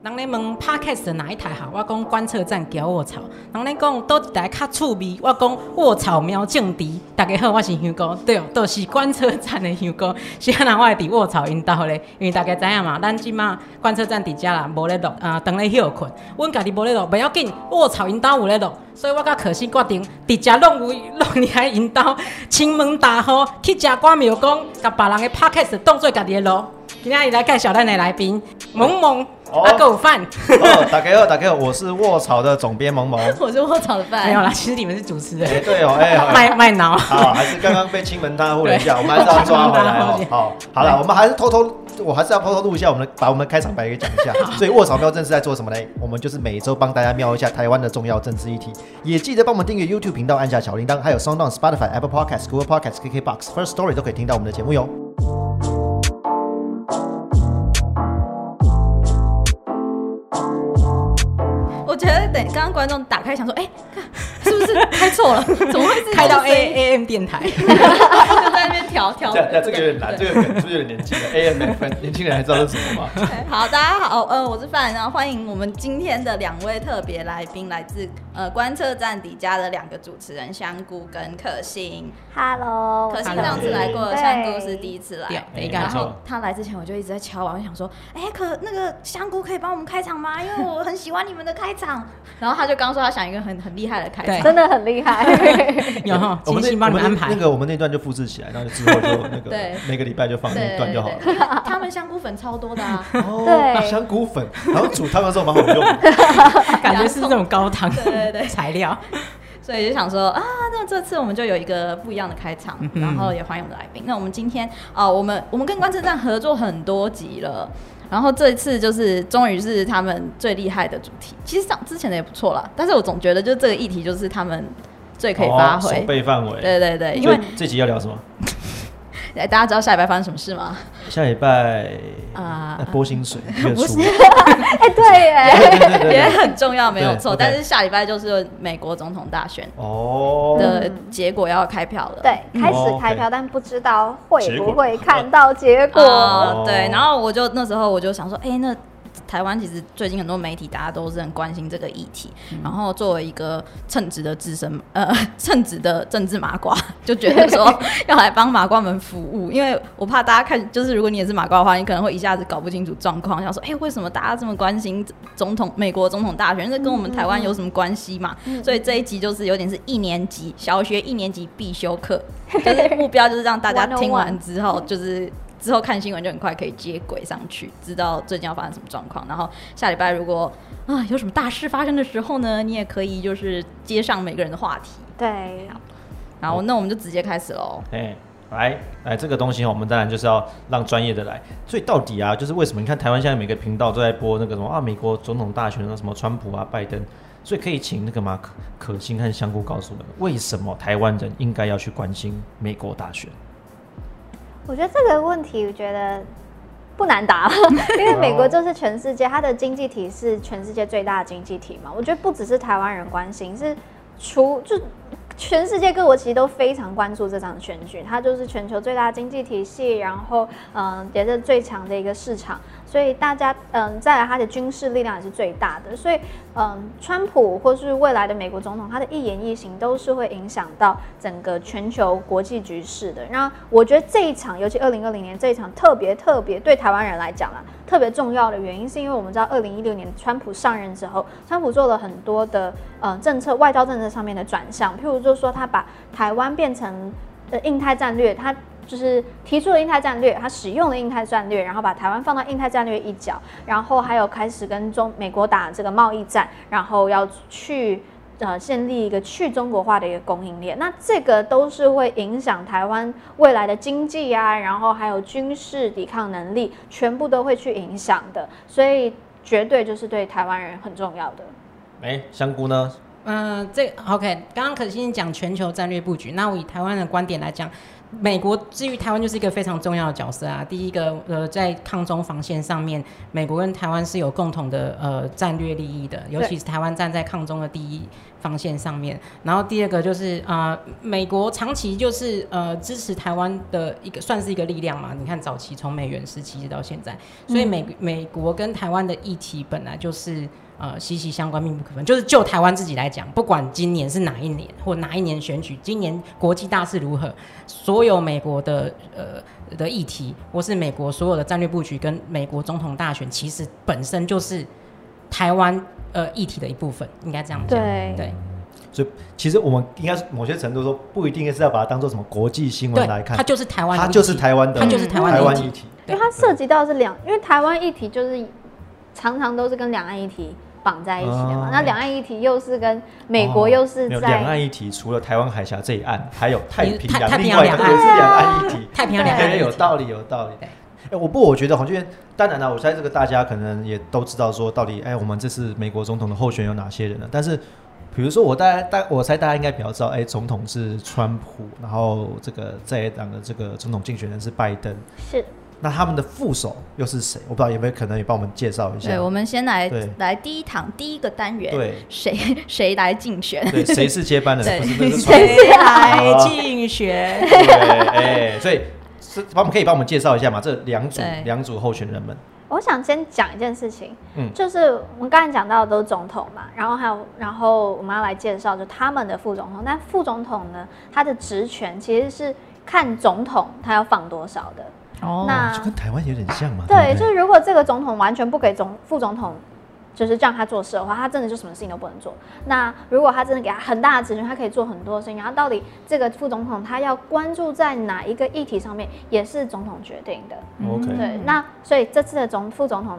人咧问 Podcast 哪一台好？我讲观测站搅卧槽。人咧讲倒一台较趣味？我讲卧槽苗正迪。大家好，我是香哥，对，都是观测站的香哥。是安那我会伫卧槽引导咧，因为大家知影嘛，咱即马观测站伫遮啦，无咧录，啊，当咧休困。阮家己无咧录，袂要紧，卧槽引导有咧录，所以我甲可心决定伫遮弄有弄你来引导，亲门大户去食关庙公，甲别人的 Podcast 当做家己的录。今日来介绍咱的来宾，萌萌。阿狗饭，打给我，打给我，我是卧槽的总编萌萌，我是卧槽的饭，没有啦，其实你们是主持人，哎对哦，哎，卖卖脑，好，还是刚刚被亲门大户了一下，我们还是要抓回来哦，好，好了，我们还是偷偷，我还是要偷偷录一下，我们把我们开场白给讲一下，所以卧槽喵正是在做什么呢？我们就是每周帮大家瞄一下台湾的重要政治议题，也记得帮我们订阅 YouTube 频道，按下小铃铛，还有 SoundOn、Spotify、Apple Podcasts、Google Podcasts、KKBox、First Story 都可以听到我们的节目哟。等刚刚观众打开想说，哎，开错了？怎么会是开到 A A M 电台？就在那边调调。这这个有点难，这个是不是有点年轻了？A M F，年轻人还知道是什么吗？好，大家好，呃，我是范，然后欢迎我们今天的两位特别来宾，来自呃观测站底家的两个主持人香菇跟可心。Hello，可心上次来过，香菇是第一次来。然后他来之前我就一直在敲碗，我想说，哎，可那个香菇可以帮我们开场吗？因为我很喜欢你们的开场。然后他就刚说他想一个很很厉害的开场，真的很厉害。有哈，我们那帮你安排那个我们那段就复制起来，然后之后就 那个每个礼拜就放那段就好了。他们香菇粉超多的啊，对，香菇粉，然后煮汤的时候蛮好用，感觉是那种高汤对对对材料。所以就想说啊，那这次我们就有一个不一样的开场，然后也欢迎我们的来宾。那我们今天啊，我们我们跟观测站合作很多集了。然后这一次就是终于是他们最厉害的主题，其实上之前的也不错啦，但是我总觉得就这个议题就是他们最可以发挥，哦备范围。对对对，因为这集要聊什么？哎，大家知道下礼拜发生什么事吗？下礼拜啊，拨薪水不是。哎，对哎，也很重要，没有错。但是下礼拜就是美国总统大选哦的结果要开票了。对，开始开票，但不知道会不会看到结果。对，然后我就那时候我就想说，哎，那。台湾其实最近很多媒体大家都是很关心这个议题，然后作为一个称职的资深 呃称职的政治麻瓜，就觉得说 要来帮麻瓜们服务，因为我怕大家看就是如果你也是麻瓜的话，你可能会一下子搞不清楚状况，想说哎为什么大家这么关心总统美国总统大选，这跟我们台湾有什么关系嘛？所以这一集就是有点是一年级小学一年级必修课，就是目标就是让大家听完之后就是。之后看新闻就很快可以接轨上去，知道最近要发生什么状况。然后下礼拜如果啊有什么大事发生的时候呢，你也可以就是接上每个人的话题。对，然后那我们就直接开始喽。哎，来来，这个东西我们当然就是要让专业的来。所以到底啊，就是为什么？你看台湾现在每个频道都在播那个什么啊，美国总统大选那什么川普啊、拜登。所以可以请那个马可可心和香菇告诉我们，为什么台湾人应该要去关心美国大选？我觉得这个问题，我觉得不难答，因为美国就是全世界，它的经济体是全世界最大的经济体嘛。我觉得不只是台湾人关心，是除就。全世界各国其实都非常关注这场选举，它就是全球最大的经济体系，然后嗯也是最强的一个市场，所以大家嗯再来它的军事力量也是最大的，所以嗯川普或是未来的美国总统，他的一言一行都是会影响到整个全球国际局势的。那我觉得这一场，尤其二零二零年这一场特别特别对台湾人来讲啊。特别重要的原因是因为我们知道，二零一六年川普上任之后，川普做了很多的呃政策、外交政策上面的转向，譬如就是说他把台湾变成呃印太战略，他就是提出了印太战略，他使用了印太战略，然后把台湾放到印太战略一角，然后还有开始跟中美国打这个贸易战，然后要去。呃，建立一个去中国化的一个供应链，那这个都是会影响台湾未来的经济啊，然后还有军事抵抗能力，全部都会去影响的，所以绝对就是对台湾人很重要的。哎，香菇呢？嗯，这 OK。刚刚可欣讲全球战略布局，那我以台湾的观点来讲。美国至于台湾就是一个非常重要的角色啊。第一个，呃，在抗中防线上面，美国跟台湾是有共同的呃战略利益的，尤其是台湾站在抗中的第一防线上面。然后第二个就是啊、呃美国长期就是呃支持台湾的一个算是一个力量嘛。你看早期从美元时期一直到现在，所以美、美国跟台湾的议题本来就是。呃，息息相关，密不可分。就是就台湾自己来讲，不管今年是哪一年或哪一年选举，今年国际大势如何，所有美国的呃的议题，或是美国所有的战略布局跟美国总统大选，其实本身就是台湾呃议题的一部分，应该这样讲。对对所以其实我们应该某些程度说，不一定是要把它当做什么国际新闻来，看它，就是台湾它就是台湾的，它就是台湾的议题。因为它涉及到是两，因为台湾议题就是常常都是跟两岸议题绑在一起的嘛哦。那两岸议题又是跟美国又是没有两岸在议题，除了台湾海峡这一岸，还有太平洋，太太平另外一个洋两岸也是两岸议题。太平洋两岸有道理，有道理。对哎，我不，我觉得黄俊，当然了，我猜这个大家可能也都知道，说到底，哎，我们这次美国总统的候选有哪些人呢？但是，比如说我大家大，我猜大家应该比较知道，哎，总统是川普，然后这个在野党的这个总统竞选人是拜登，是那他们的副手又是谁？我不知道有没有可能也帮我们介绍一下。对，我们先来对来第一堂第一个单元，对谁谁来竞选？对，谁是接班人？对不是，来竞选？对，哎，所以是帮我们可以帮我们介绍一下嘛？这两组两组候选人们，我想先讲一件事情，嗯就是我们刚才讲到的都是总统嘛，然后还有，然后我们要来介绍就他们的副总统。但副总统呢，他的职权其实是看总统他要放多少的。哦那就跟台湾有点像嘛。对，不就是如果这个总统完全不给总副总统，就是让他做事的话，他真的就什么事情都不能做。那如果他真的给他很大的职权，他可以做很多事情。然后到底这个副总统他要关注在哪一个议题上面，也是总统决定的。OK，对，那所以这次的总副总统，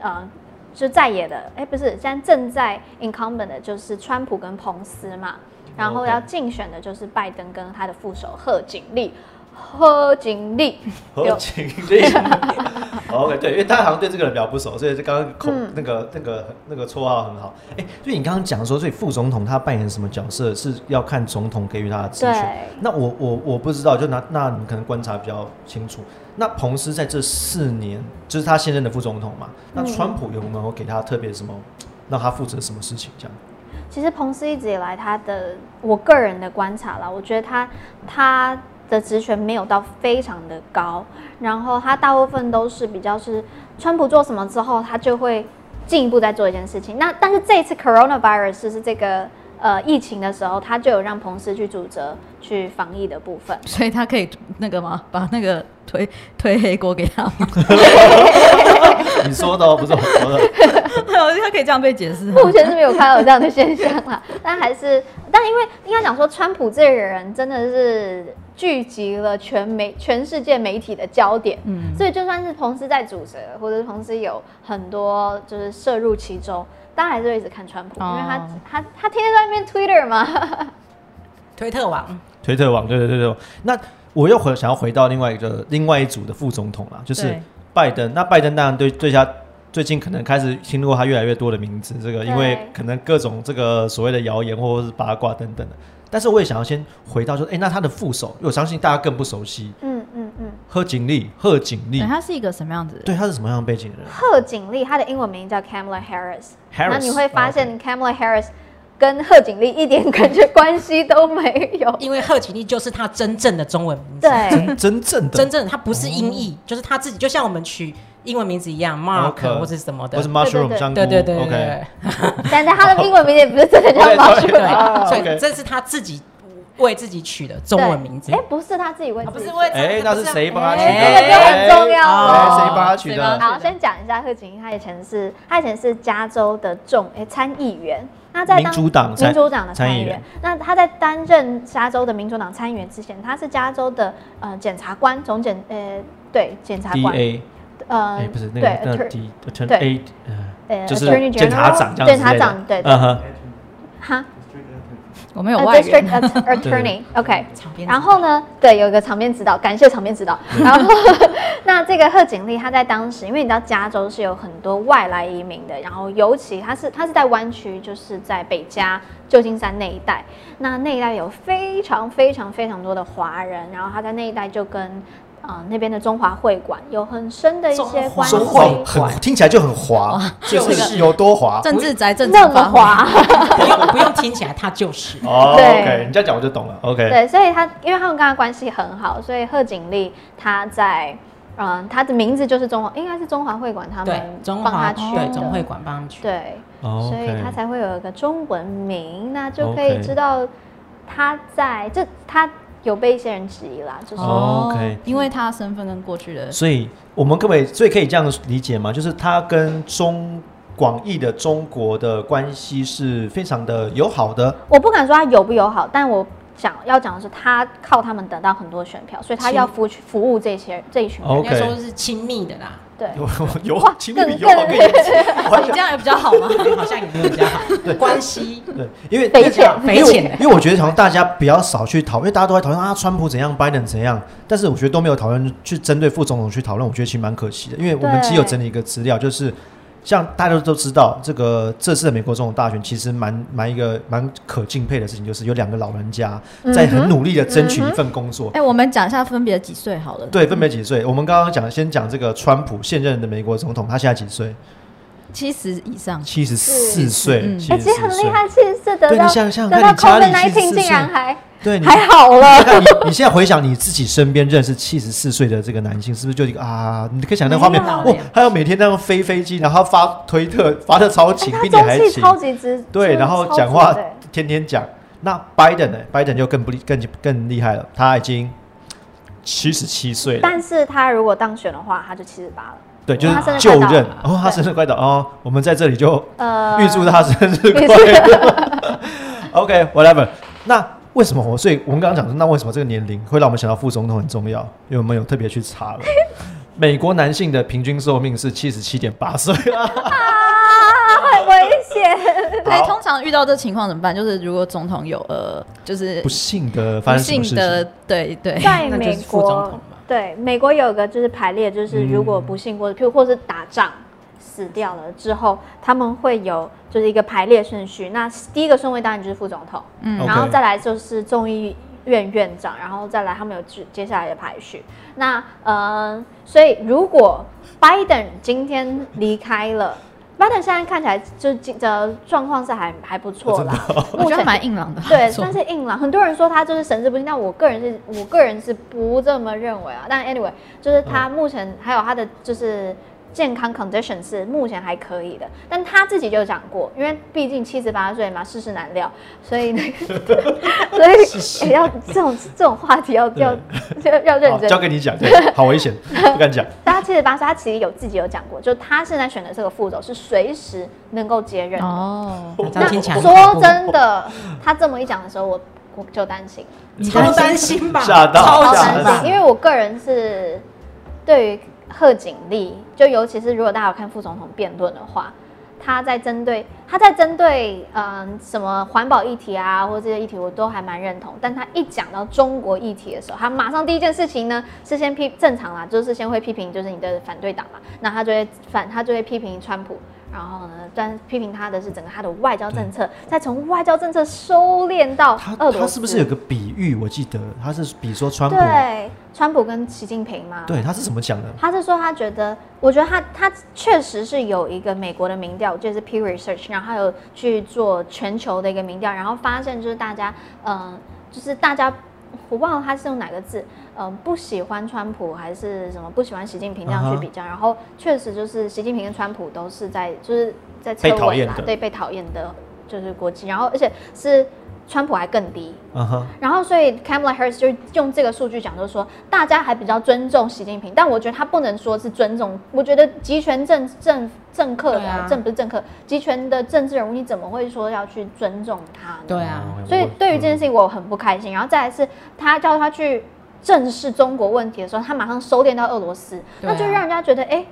呃，就在野的，哎，不是，现在正在 incumbent 的就是川普跟彭斯嘛，然后要竞选的就是拜登跟他的副手贺锦丽。贺锦丽，何锦丽。OK，对，因为大家好像对这个人比较不熟，所以这刚刚口、嗯那个那个那个绰号很好。哎，所以你刚刚讲说，所以副总统他扮演什么角色，是要看总统给予他的职权。那我我我不知道，就那那你可能观察比较清楚。那彭斯在这四年，就是他现任的副总统嘛，那嗯川普有没有给他特别什么，让他负责什么事情这样？其实彭斯一直以来他的，我个人的观察啦，我觉得他他的职权没有到非常的高，然后他大部分都是比较是川普做什么之后，他就会进一步再做一件事情。那但是这一次 coronavirus 是这个呃疫情的时候，他就有让彭斯去主责去防疫的部分。所以他可以那个吗？把那个推推黑锅给他吗？你说的哦，不是我说的。他可以这样被解释。目前是没有看到有这样的现象啦，但还是，但因为应该讲说，川普这个人真的是聚集了全媒全世界媒体的焦点，嗯，所以就算是彭斯在主责，或者是彭斯有很多就是涉入其中，大家还是会一直看川普，因为他哦他他天天在那边 Twitter 嘛，推特网，推特网，对对对对。那我又回想要回到另外一个另外一组的副总统啦，就是拜登。那拜登当然对对他最近可能开始听过他越来越多的名字，这个因为可能各种这个所谓的谣言或者是八卦等等的。但是我也想要先回到说，哎、那他的副手，因为我相信大家更不熟悉嗯，贺锦丽，贺锦丽对，，他是一个什么样子？的人？对，他是什么样的背景的人？贺锦丽她的英文名叫 Kamala Harris，？Harris，那你会发哦现 Kamala Harris 跟贺锦丽一点感觉关系都没有，因为贺锦丽就是他真正的中文名字，对。真真正的。真正的他不是音译，就是他自己，就像我们取英文名字一样，Mark 或是什么的。或是，mushroom 对香菇对对对对 OK，对但是他的英文名字也不是真的叫 Mushroom 所以这是他自己为自己取的中文名字。哎、，不是他自己为自己不是为哎那是谁帮他取的？哎这个就很重要谁帮他取的？好，先讲一下贺锦丽，他以前是他以前是加州的众哎参议员。那在当民主党民主党的参参议员。那他在担任加州的民主党参议员之前，他是加州的呃检察官，总检呃对检察 D 官 A，呃哎，不是那对个那 attor- D attorney 对呃呃就是检察长检察长对对。嗯哼，哈我们有呃外援 district att- attorney。OK，然后呢，对，有一个场面指导，感谢场面指导。然后，那这个贺锦丽，她在当时，因为你知道加州是有很多外来移民的，然后尤其她是她是在湾区，就是在北加、旧金山那一带，那那一带有非常非常非常多的华人，然后她在那一带就跟。啊、那边的中华会馆有很深的一些中华关系中，会华很听起来就很滑，就就是是有多滑。政治宅政治那么滑。不用不用听起来，他就是。哦对这样讲我就懂了。OK，对，所以他因为他们跟他关系很好，所以贺锦丽他在，嗯、他的名字就是中华，应该是中华会馆他们，中帮华对他取的，中会馆帮他们取。对，哦所以他才会有一个中文名，那就可以知道他在这他有被一些人质疑啦，就是、哦 OK 因为他身份跟过去的所以我们可不可以，所以可以这样理解吗？就是他跟中广义的中国的关系是非常的友好的。我不敢说他友不友好，但我讲要讲的是他靠他们得到很多选票，所以他要服服务这些这一群人。哦应该说是亲密的啦，对，友哇亲密比更友好更严重。完全你这样也比较好吗？好像也没有比较好。关系对，因为匪浅因为我匪浅因为我觉得好像大家比较少去讨论，因为大家都在讨论啊，川普怎样，拜登怎样，但是我觉得都没有讨论去针对副总统去讨论，我觉得其实蛮可惜的。因为我们对只有整理一个资料，就是像大家都知道，这个这次的美国总统大选其实蛮蛮一个蛮可敬佩的事情，就是有两个老人家在很努力的争取一份工作。哎、我们讲一下分别几岁好了。对，分别几岁？我们刚刚讲，先讲这个川普现任的美国总统，他现在几岁？七十以上，七十四岁，嗯哎、其实很。厉害，七十四得到对你想想得到看你家里 COVID 74 nineteen 竟然还对，你还好了。看你你现在回想你自己身边认识七十四岁的这个男性，是不是就一个啊？你可以想那个画面，哇没有，他要每天那样飞飞机，然后发推特，发的超勤，哎并且还超级直，对，然后讲话天天讲。那拜登呢？拜登就更不厉更更厉害了，他已经七十七岁了，但是他如果当选的话，他就七十八了。对，就是就任了哦，他生日快到哦，我们在这里就呃，预祝他生日预快乐。OK，whatever、那为什么我？所以我们刚刚讲说，那为什么这个年龄会让我们想到副总统很重要？因为我们有特别去查了，美国男性的平均寿命是七十七点八岁啊。啊，很危险。对，好通常遇到这情况怎么办？就是如果总统有呃，就是不幸的发不生什么事幸的情？，对对，在美那就是副总国对美国有个就是排列，就是如果不幸或者譬如或是打仗死掉了之后，他们会有就是一个排列顺序。那第一个顺位当然就是副总统，嗯然后再来就是众议院院长，然后再来他们有接接下来的排序。那呃，所以如果拜登今天离开了。拜登现在看起来就是的状况是还还不错啦，我觉得蛮硬朗的，对，算是硬朗。很多人说他就是神志不清，但我个人是我个人是不这么认为啊。但 anyway，就是他目前还有他的就是健康 condition 是目前还可以的，但他自己就讲过，因为毕竟七十八岁嘛，世事难料，所以那个 所以也要这种这种话题要要要要认，真交。给你讲，对，好危险，不敢讲。但他七十八岁，他其实有自己有讲过，就他现在选的这个副总是随时能够接任的。哦，这样听起来说真的，他这么一讲的时候，我我就担心超担心吧？吓到超担心？因为我个人是对于贺锦丽，就尤其是如果大家有看副总统辩论的话，他在针对他在针对嗯什么环保议题啊，或者这些议题，我都还蛮认同。但他一讲到中国议题的时候，他马上第一件事情呢是先批正常啦，就是先会批评就是你的反对党嘛，那他就会反他就会批评川普。然后呢，但批评他的是整个他的外交政策，再从外交政策收敛到他俄罗斯。他是不是有个比喻？我记得他是比说川普，对川普跟习近平嘛？对，他是怎么讲的？他是说他觉得，我觉得他他确实是有一个美国的民调，就是 Pew Research，然后他有去做全球的一个民调，然后发现就是大家，嗯、就是大家我忘了他是用哪个字，嗯、不喜欢川普还是什么不喜欢习近平这样去比较，然后确实就是习近平跟川普都是在就是在侧被讨尾啦，厌的。对被讨厌的，就是国际，然后而且是川普还更低，嗯哼，然后，所以 Kamala Harris 就用这个数据讲，就是说大家还比较尊重习近平，但我觉得他不能说是尊重。我觉得集权政政政客的、啊政不是政客，集权的政治人物，你怎么会说要去尊重他呢？对啊，所以对于这件事情我很不开心。然后再来是他叫他去正视中国问题的时候，他马上收敛到俄罗斯，啊那就让人家觉得哎。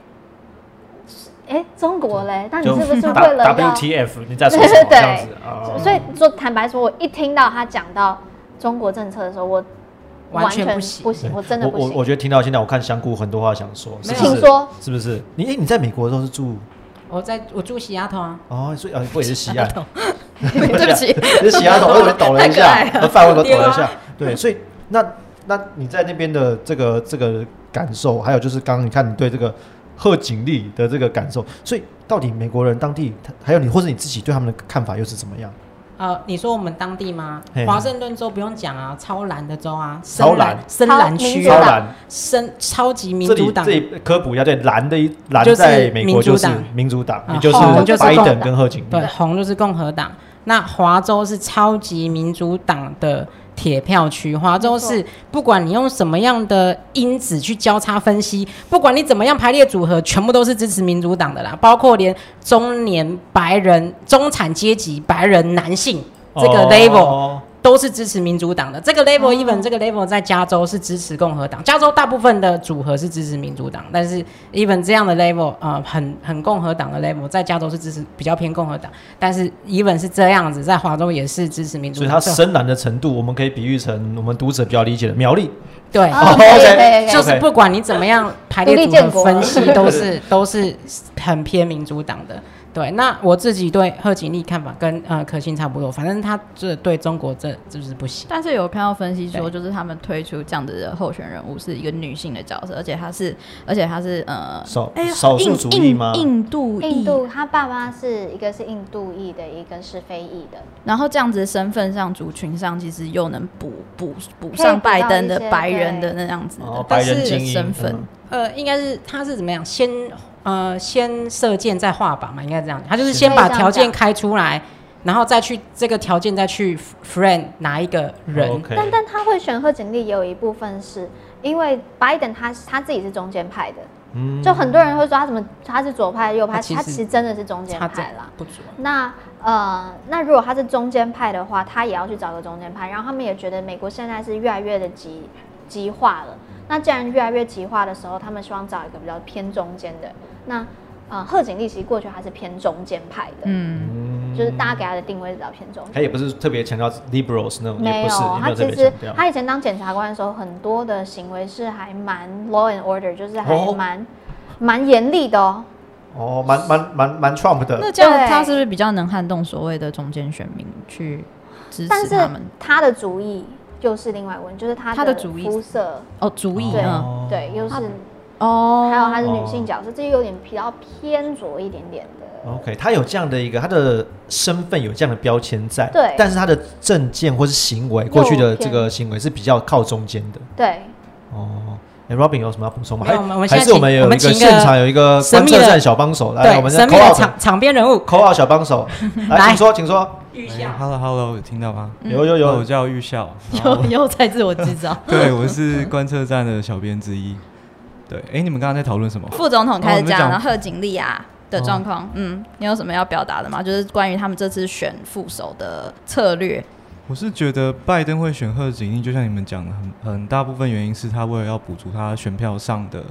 哎，中国嘞，那你是不是为了？WTF？你在说什么？对这样子啊？所以说，坦白说，我一听到他讲到中国政策的时候，我完全全不行不行，我真的我我不行。我觉得听到现在，我看香菇很多话想说，是没是？请说，是不是？你哎，你在美国都是住我在我住西雅图啊，哦，所以啊，不也是西岸？对不起，是西雅图，我抖了一下范围都抖了一下。对，所以那那你在那边的这个这个感受，还有就是刚刚你看你对这个贺锦丽的这个感受，所以到底美国人当地，他还有你或者你自己对他们的看法又是怎么样？呃，你说我们当地吗嘿？华盛顿州不用讲啊，超蓝的州啊，超蓝深蓝区超蓝，深超级民主党这，里科普一下，对，蓝的一蓝就是在美国就是民主党民主党，啊也就是红就是拜登共和党跟贺锦丽对，。红就是共和党。那华州是超级民主党的铁票区，华州是不管你用什么样的因子去交叉分析，不管你怎么样排列组合，全部都是支持民主党的啦，包括连中年白人、中产阶级白人男性这个 level。哦都是支持民主党的。这个 level 哦 even 这个 level 在加州是支持共和党，加州大部分的组合是支持民主党，但是 even 这样的 level 呃很很共和党的 level 在加州是支持比较偏共和党，但是 even 是这样子，在华州也是支持民主党。所以它深蓝的程度，我们可以比喻成我们读者比较理解的苗栗。对。就是不管你怎么样排列组合分析，都是 都是很偏民主党的。对，那我自己对贺锦丽看法跟呃可心差不多，反正他这对中国这就是不行。但是有看到分析说，就是他们推出这样子的候选人物是一个女性的角色，而且她是，而且她是呃，少哎少数主义吗印印度裔印度，他爸爸是一个是印度裔的，一个是非裔的。然后这样子的身份上、族群上，其实又能补补补上拜登的白人的那样子的哦，白人但是精英身份。嗯呃，应该是他是怎么样？先呃先射箭再画靶嘛，应该这样。他就是先把条件开出来，然后再去这个条件再去 friend 哪一个人。但但他会选贺锦丽，也有一部分是因为拜登他他自己是中间派的，嗯就很多人会说他怎么他是左派右派，他其实他其实真的是中间派啦。不左。那呃，那如果他是中间派的话，他也要去找个中间派。然后他们也觉得美国现在是越来越的极极化了。那既然越来越极化的时候，他们希望找一个比较偏中间的。那呃，贺锦丽其实过去还是偏中间派的，嗯，就是大家给他的定位是比较偏中间。他也不是特别强调 liberals 那种，没有他其实。他以前当检察官的时候，很多的行为是还蛮 law and order，就是还哦蛮蛮严厉的哦。哦，蛮蛮蛮蛮 Trump 的那这样他是不是比较能撼动所谓的中间选民去支但是持他们？他的主意就是另外一个问题，就是他他的主意肤色，哦，主意对嗯。对，又是哦，还有她是女性角色，这有点比较偏左一点点的。OK，他有这样的一个他的身份有这样的标签在，对。但是他的证件或是行为，过去的这个行为是比较靠中间的。对，哦，哎，Robin 有什么要补充吗？没有还我们我们现在还是我们有一个请我们请一个现场有一个神秘的观测站小帮手，来，我们对，神秘的 call out 场场边人物，call out 小帮手，来，来。请说，请说。哎 Hello Hello，有听到吗？有有有哦我，叫玉笑，又又在自我制造。对，我是观测站的小编之一。对，哎，你们刚刚在讨论什么？副总统开始讲，哦你们讲然后贺锦丽啊的状况，嗯，你有什么要表达的吗？就是关于他们这次选副手的策略。我是觉得拜登会选贺锦丽，就像你们讲的，很很大部分原因是他为了要补足他选票上的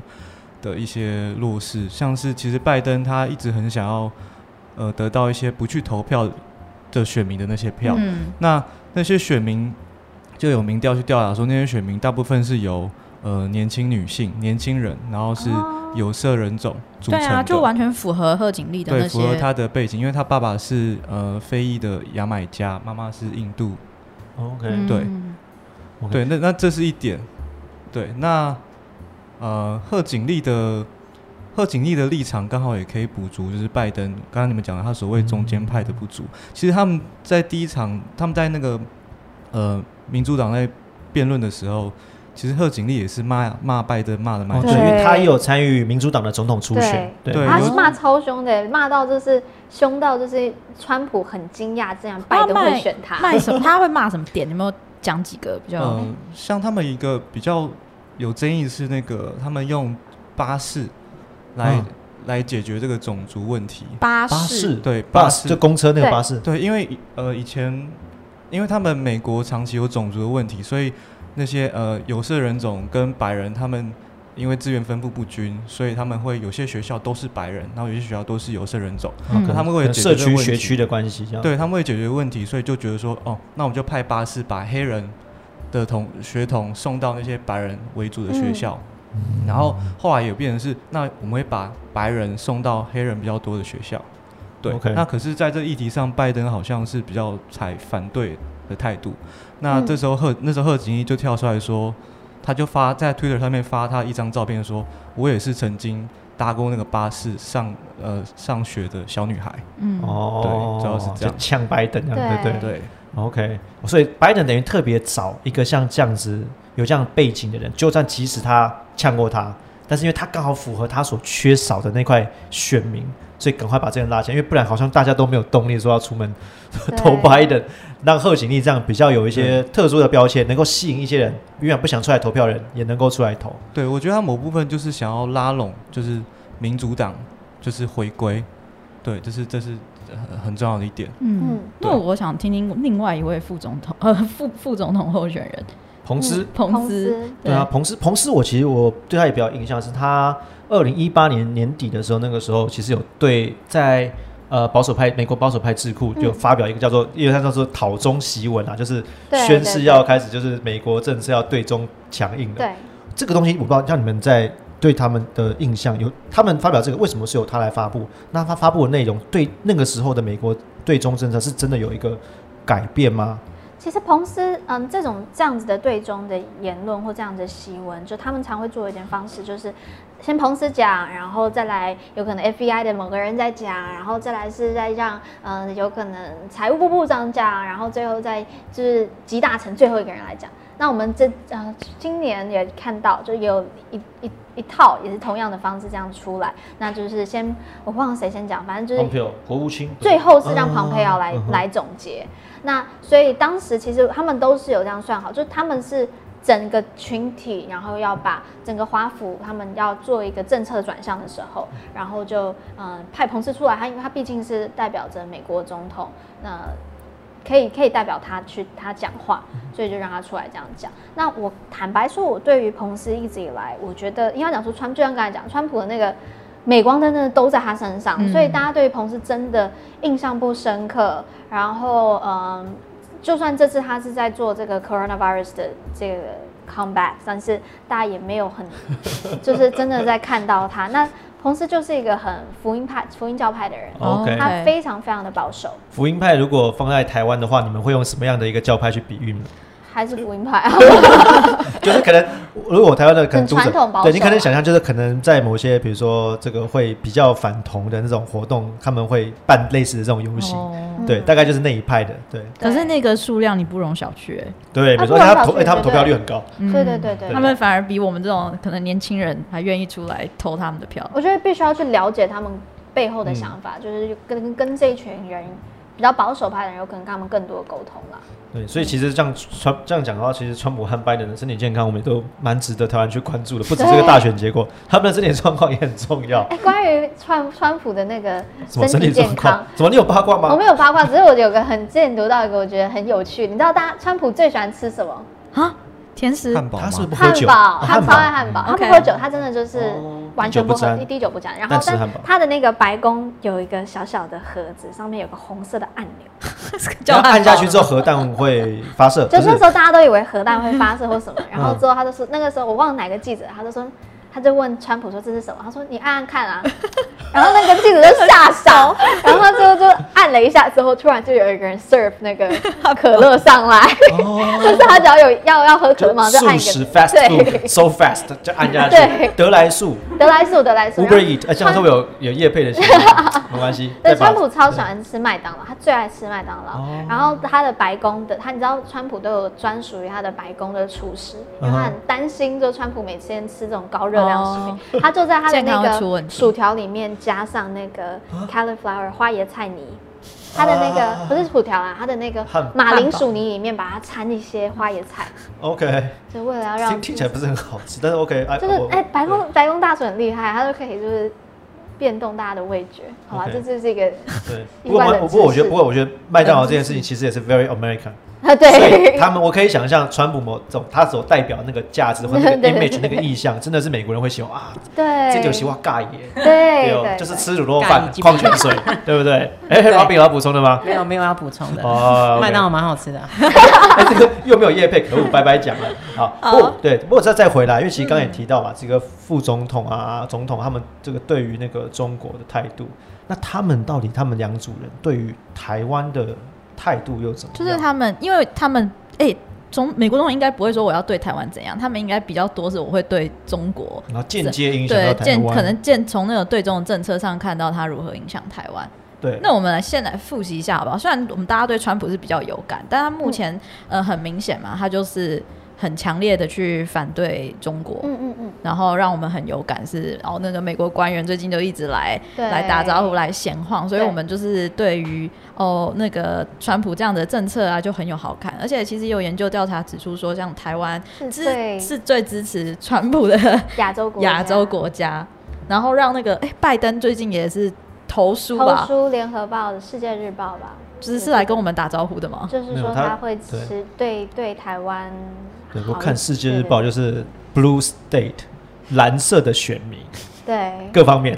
的一些弱势，像是其实拜登他一直很想要呃得到一些不去投票的选民的那些票，嗯，那那些选民就有民调去调查说，那些选民大部分是由呃年轻女性、年轻人，然后是有色人种组成的。对啊，就完全符合贺锦丽的对，符合些。他的背景，因为他爸爸是呃非裔的牙买加，妈妈是印度。OK，嗯对对，那那这是一点。对，那呃贺锦丽的贺锦丽的立场刚好也可以补足，就是拜登刚刚你们讲的他所谓中间派的不足。其实他们在第一场，他们在那个呃民主党在辩论的时候，其实贺锦丽也是骂骂拜登骂的蛮哦，凶，的。因为他也有参与民主党的总统初选，对有他是骂超凶的，骂到就是凶到就是川普很惊讶，这样拜登会选他。卖什么？他会骂什么点？有没有讲几个比较？呃，像他们一个比较有争议是那个他们用巴士来、嗯。来解决这个种族问题。巴巴士。对，巴巴士。士就公车那个巴士，对，因为呃以前，因为他们美国长期有种族的问题，所以那些呃有色人种跟白人他们因为资源分布不均，所以他们会有些学校都是白人，然后有些学校都是有色人种，嗯。可他们会跟解决社区学区的关系。对他们会解决问题，所以就觉得说，哦，那我们就派巴士把黑人的同学童送到那些白人为主的学校，然后后来有变成是，那我们会把白人送到黑人比较多的学校。对那可是在这议题上，拜登好像是比较采反对的态度。那嗯这时候贺那时候贺锦丽就跳出来说，他就发在 Twitter 上面发他一张照片说，我也是曾经搭过那个巴士上呃上学的小女孩。嗯，哦，对主要是这样就呛拜登这样，对对对。对，OK，所以拜登等于特别找一个像这样子有这样背景的人，就算即使他呛过他，但是因为他刚好符合他所缺少的那块选民，所以赶快把这个人拉起来，因为不然好像大家都没有动力说要出门 投拜登，让贺锦丽这样比较有一些特殊的标签，能够吸引一些人原本不想出来投票人也能够出来投。对，我觉得他某部分就是想要拉拢，就是民主党，就是回归，对，这是这是很很重要的一点。嗯。嗯，那我想听听另外一位副总统，呃，副副总统候选人彭斯，彭彭斯斯，对啊，彭斯，彭斯，我其实我对他也比较印象是他二零一八年年底的时候，那个时候其实有对在呃保守派美国保守派智库就嗯发表一个叫做，因为他叫做讨中檄文啊，就是宣誓要开始就是美国政策要对中强硬的。对，这个东西我不知道，像你们在对他们的印象有，他们发表这个为什么是由他来发布？那他发布的内容对那个时候的美国对中政策是真的有一个改变吗？其实彭斯，嗯，这种这样子的对中的言论或这样的檄文，就他们常会做一点方式，就是先彭斯讲，然后再来有可能 FBI 的某个人在讲，然后再来是再让，嗯，有可能财务部部长讲，然后最后再就是集大成最后一个人来讲。那我们这呃今年也看到，就有一一一套也是同样的方式这样出来，那就是先我忘了谁先讲，反正就是 Pompeo 国务卿最后是让庞培奥来、来总结。那所以当时其实他们都是有这样算好，就是他们是整个群体，然后要把整个华府他们要做一个政策转向的时候，然后就嗯派彭斯出来，他因为他毕竟是代表着美国总统，那。可以可以代表他去他讲话，所以就让他出来这样讲。那我坦白说，我对于彭斯一直以来，我觉得应该讲说川，就像刚才讲，川普的那个镁光灯真的都在他身上，嗯所以大家对于彭斯真的印象不深刻。然后，嗯，就算这次他是在做这个 coronavirus 的这个 comeback，但是大家也没有很，就是真的在看到他。那彭斯就是一个很福音派、福音教派的人他非常非常的保守，福音派如果放在台湾的话，你们会用什么样的一个教派去比喻呢？还是福音派。啊。就是可能，如果台湾的可能很读者传统保守。对你可能啊想象，就是可能在某些比如说这个会比较反同的那种活动，他们会办类似的这种游行，哦。对，嗯。大概就是那一派的，对。可是那个数量你不容小觑，欸对，比如说他投，哎，他们投票率很高，嗯。对对对对，他们反而比我们这种可能年轻人还愿意出来投他们的票。我觉得必须要去了解他们背后的嗯想法，就是跟跟这一群人比较保守派的人，有可能跟他们更多的沟通啦。对，所以其实这样川这样讲的话，其实川普和拜登的身体健康，我们都蛮值得台湾去关注的，不只是这个大选结果，他们的身体状况也很重要。哎，关于川川普的那个什么身体体健康状况？，怎么你有八卦吗我吗？没有八卦，只是我有个很之前读到一个我觉得很有趣，你知道大家川普最喜欢吃什么？啊，甜食？汉堡他是不喝酒？汉堡，啊他超爱汉堡，他不喝酒，他真的就是哦完全不喝，滴酒不沾。一滴酒不沾。然后但他的那个白宫有一个小小的盒子，上面有个红色的按钮。叫按下去之后，核弹会发射，就那时候大家都以为核弹会发射或什么，然后之后他就说，那个时候我忘了哪个记者，他就说，他就问川普说这是什么，他说你按按看啊，然后那个记者就吓傻，然后他最后就按了一下之后，突然就有一个人 serve 那个 可乐上来，就是他只要有要要喝可乐嘛，就按一个对 food so fast 就按下对。去，得来速。得来速得来速。Uber Eat，哎，这样会不会有有叶配的？没关系，对，川普超喜欢吃麦当劳，他最爱吃麦当劳。哦。然后他的白宫的，他你知道川普都有专属于他的白宫的厨师，因为他很担心，就川普每天吃这种高热量食品，他就在他的那个薯条里面加上那个 cauliflower 花椰菜泥。它的那个啊。不是薯条啊，它的那个汉马铃薯泥里面把它掺一些花椰菜，OK，就为了要让听听起来不是很好吃，但是 OK，就是哎、白宫白宫大厨很厉害，他就可以就是变动大家的味觉，好吧这就是一个对，不过不过我觉得，不过我觉得麦当劳这件事情其实也是 very American，啊，所以对，他们我可以想象川普某种他所代表那个价值或者那个 image 那个意象，真的是美国人会喜欢啊，对，这就喜欢尬爷，对哦，对，就是吃卤肉饭矿泉水，对不对？哎，老饼有要补充的吗？没有没有要补充的。哦，麦当劳蛮好吃的，哎，这个又没有叶配，可恶，拜拜讲了。好，不过对，不过再再回来，因为其实刚才也提到嘛，这个副总统啊、总统他们这个对于那个中国的态度，那他们到底他们两组人对于台湾的态度又怎么样？就是他们，因为他们哎。中美国总统应该不会说我要对台湾怎样，他们应该比较多是我会对中国然后间接影响对可能见从那个对中的政策上看到他如何影响台湾。对。那我们来先来复习一下好不好？虽然我们大家对川普是比较有感，但他目前、嗯呃很明显嘛，他就是很强烈的去反对中国，嗯嗯嗯，然后让我们很有感是哦那个美国官员最近就一直来来打招呼来闲晃，所以我们就是对于哦那个川普这样的政策啊就很有好感，而且其实有研究调查指出说，像台湾是最支是最支持川普的亚洲国家。亚洲国家，然后让那个哎、拜登最近也是投书吧投吧，书联合报的《世界日报》吧，就是是来跟我们打招呼的吗？就是说他会对。持对对台湾我看《世界日报》就是 Blue State 蓝色的选民，对。各方面，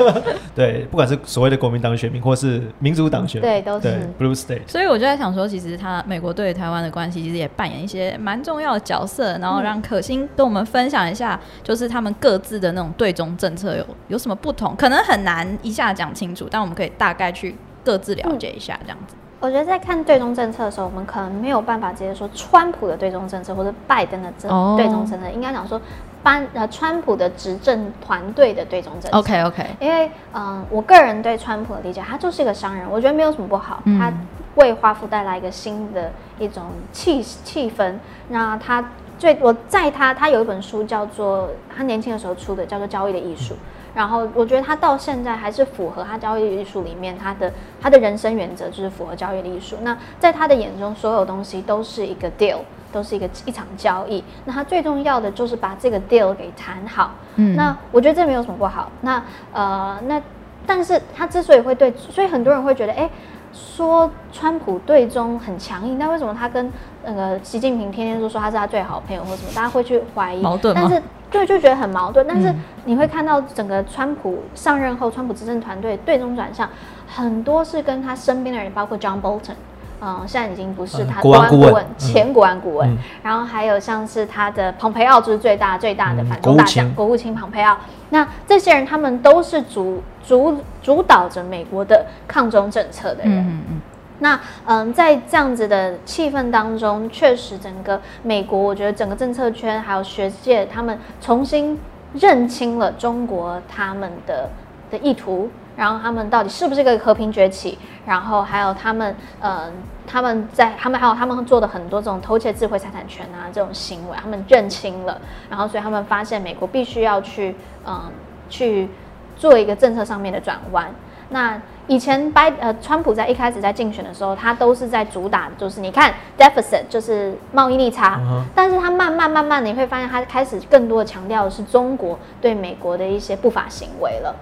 对，不管是所谓的国民党选民，或是民主党选民，对都是。Blue State。所以我就在想说，其实他美国对台湾的关系其实也扮演一些蛮重要的角色，然后让可心跟我们分享一下，就是他们各自的那种对中政策有有什么不同，可能很难一下讲清楚，但我们可以大概去各自了解一下这样子。我觉得在看对中政策的时候，我们可能没有办法直接说川普的对中政策或者拜登的政哦对中政策，应该讲说班呃川普的执政团队的对中政策。OK OK，因为嗯、我个人对川普的理解，他就是一个商人，我觉得没有什么不好。嗯他为华府带来一个新的一种气气氛。那他最我在他他有一本书叫做他年轻的时候出的，叫做《交易的艺术》。然后我觉得他到现在还是符合他交易的艺术里面他的他的人生原则，就是符合交易的艺术。那在他的眼中，所有东西都是一个 deal，都是一个一场交易。那他最重要的就是把这个 deal 给谈好。嗯那我觉得这没有什么不好。那呃，那但是他之所以会对，所以很多人会觉得，哎，说川普对中很强硬，那为什么他跟那个习近平天天都说他是他最好朋友或什么？大家会去怀疑矛盾吗但是对，就觉得很矛盾。但是嗯你会看到整个川普上任后，川普执政团队对中转向，很多是跟他身边的人，包括 John Bolton。嗯，现在已经不是嗯他国安顾问顾问，前国安顾问，嗯然后还有像是他的蓬佩奥，就是最大最大的嗯反中大将，国务卿国务卿蓬佩奥。那这些人他们都是主主主导着美国的抗中政策的人。嗯嗯那嗯，在这样子的气氛当中，确实整个美国，我觉得整个政策圈还有学界，他们重新认清了中国他们的的意图，然后他们到底是不是一个和平崛起，然后还有他们嗯，他们在他们还有他们做的很多这种偷窃智慧财产权啊这种行为，他们认清了，然后所以他们发现美国必须要去嗯去做一个政策上面的转弯。那以前拜呃，川普在一开始在竞选的时候，他都是在主打，就是你看 deficit 就是贸易逆差，嗯但是他慢慢慢慢你会发现，他开始更多的强调的是中国对美国的一些不法行为了。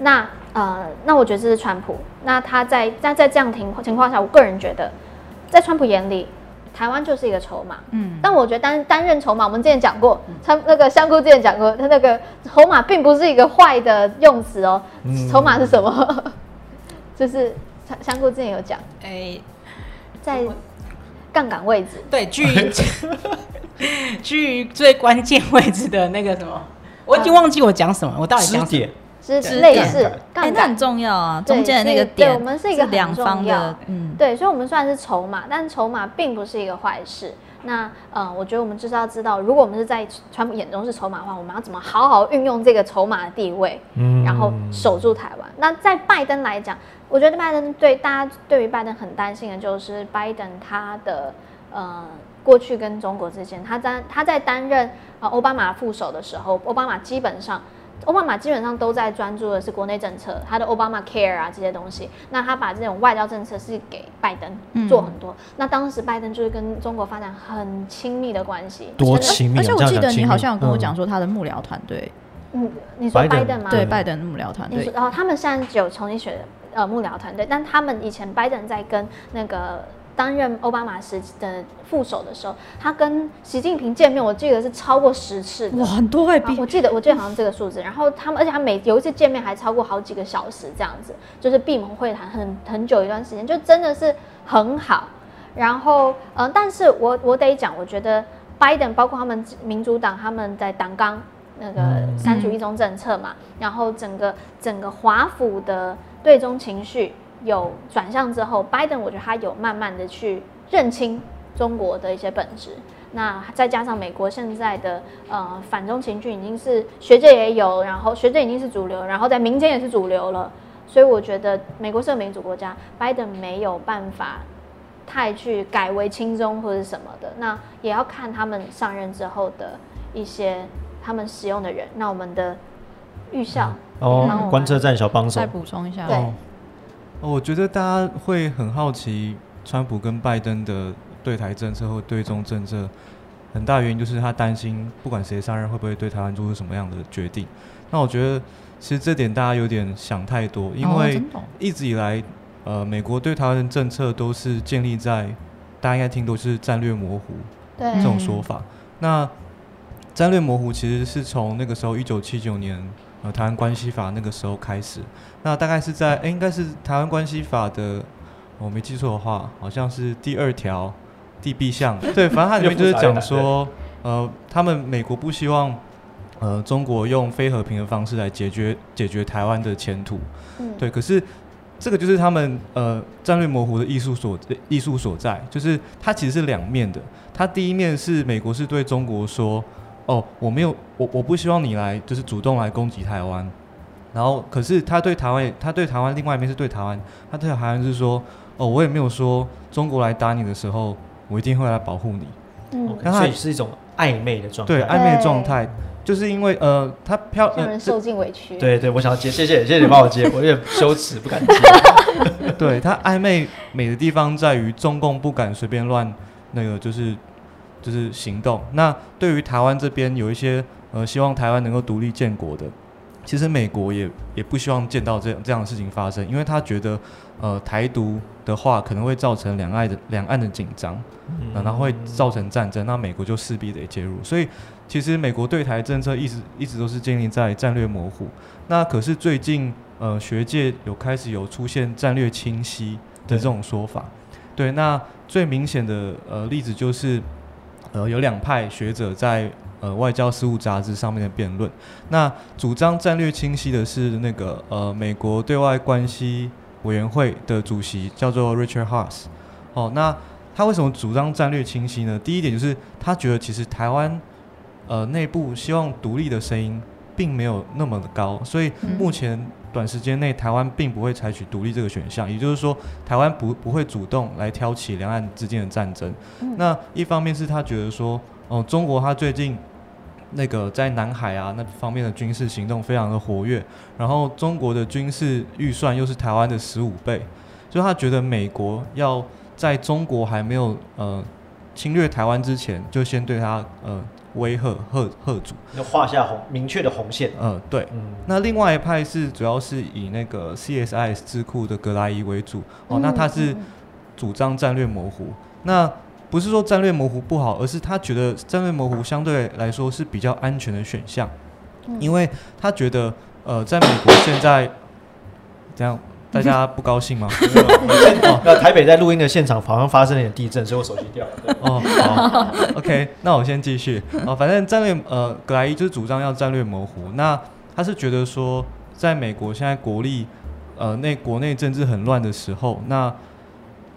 那呃，那我觉得这是川普。那他在在在这样情情况下，我个人觉得，在川普眼里，台湾就是一个筹码。嗯，但我觉得担担任筹码，我们之前讲过，他那个香菇之前讲过，他那个筹码并不是一个坏的用词哦。嗯筹码是什么？就是香香菇之前有讲，哎，在杠杆位置。对，居于 居于最关键位置的那个什么，我已经忘记我讲什么，我到底支讲什么？点，是对类似哎、杠杆。那很，重要啊，对中间的那个是对点，我们是一个很两方重要。的，嗯，对，所以我们虽然是筹码，但筹码并不是一个坏事。那呃，我觉得我们就是要知道，如果我们是在川普眼中是筹码的话，我们要怎么好好运用这个筹码的地位，嗯。然后守住台湾。那在拜登来讲，我觉得拜登对大家对于拜登很担心的就是拜登他的呃过去跟中国之间，他在他在担任呃奥巴马副手的时候，奥巴马基本上。奥巴马基本上都在专注的是国内政策，他的 Obama Care 啊这些东西。那他把这种外交政策是给拜登做很多。那当时拜登就是跟中国发展很亲密的关系，多而且我记得你好像有跟我嗯讲说，他的幕僚团队嗯，你说拜登吗？对拜登幕僚团队然后，哦，他们现在有重新选呃幕僚团队，但他们以前拜登在跟那个担任奥巴马时的副手的时候，他跟习近平见面，我记得是超过十次的。哇，很多哎，啊比我记得我记得好像这个数字，然后他们，而且他每有一次见面还超过好几个小时这样子，就是闭门会谈很很久一段时间，就真的是很好。然后，嗯、但是我我得讲，我觉得拜登包括他们民主党他们在党纲那个三主一中政策嘛，然后整个整个华府的对中情绪有转向之后，拜登我觉得他有慢慢的去认清中国的一些本质。那再加上美国现在的呃反中情绪已经是学界也有，然后学界已经是主流，然后在民间也是主流了，所以我觉得美国是个民主国家，拜登没有办法太去改为亲中或者什么的，那也要看他们上任之后的一些他们使用的人。那我们的预校哦，观测站小帮手再，补充一下，对哦，我觉得大家会很好奇川普跟拜登的对台政策或对中政策，很大原因就是他担心不管谁上任会不会对台湾做出什么样的决定。那我觉得其实这点大家有点想太多，因哦为一直以来，呃，美国对台湾的政策都是建立在大家应该听都是战略模糊对这种说法。那战略模糊其实是从那个时候一九七九年呃台湾关系法那个时候开始，那大概是在诶应该是台湾关系法的，我没记错的话，好像是第二条第 B 项，对，反正它里面就是讲说，呃，他们美国不希望。呃，中国用非和平的方式来解决解决台湾的前途，嗯对，可是这个就是他们呃战略模糊的艺术所艺术所在，就是它其实是两面的。它第一面是美国是对中国说，哦，我没有我我不希望你来就是主动来攻击台湾，然后可是他对台湾他对台湾另外一面是对台湾，他对台湾是说，哦，我也没有说中国来打你的时候，我一定会来保护你。嗯那他所以是一种暧昧的状态。对暧昧的状态，就是因为呃他飘呃这让人受尽委屈。对对，我想要接，谢谢谢谢你帮我接，我有点羞耻不敢接。对他暧昧美的地方在于中共不敢随便乱那个就是就是行动。那对于台湾这边有一些呃希望台湾能够独立建国的，其实美国也也不希望见到这样这样的事情发生，因为他觉得呃台独的话可能会造成两岸的两岸的紧张，呃然后会造成战争，那美国就势必得介入。所以其实美国对台政策一直一直都是建立在战略模糊。那可是最近呃学界有开始有出现战略清晰的这种说法。对，那最明显的呃例子就是呃有两派学者在呃外交事务杂志上面的辩论。那主张战略清晰的是那个呃美国对外关系委员会的主席叫做 Richard Haas。哦，那他为什么主张战略清晰呢？第一点就是他觉得其实台湾呃内部希望独立的声音并没有那么的高，所以嗯目前短时间内台湾并不会采取独立这个选项，也就是说台湾不不会主动来挑起两岸之间的战争。嗯那一方面是他觉得说，哦、中国他最近那个在南海啊那方面的军事行动非常的活跃，然后中国的军事预算又是台湾的十五倍，所以他觉得美国要在中国还没有呃侵略台湾之前，就先对他呃威吓吓吓主。要画下红明确的红线。呃，对。嗯，那另外一派是主要是以那个 CSIS 智库的格莱伊为主哦，那他是主张战略模糊。那不是说战略模糊不好，而是他觉得战略模糊相对来说是比较安全的选项，因为他觉得呃，在美国现在这样大家不高兴吗？哦，那台北在录音的现场好像发生了点地震，所以我手机掉了。哦，好，OK，那我先继续。哦，反正战略呃，格莱伊就是主张要战略模糊。那他是觉得说，在美国现在国力呃内国内政治很乱的时候，那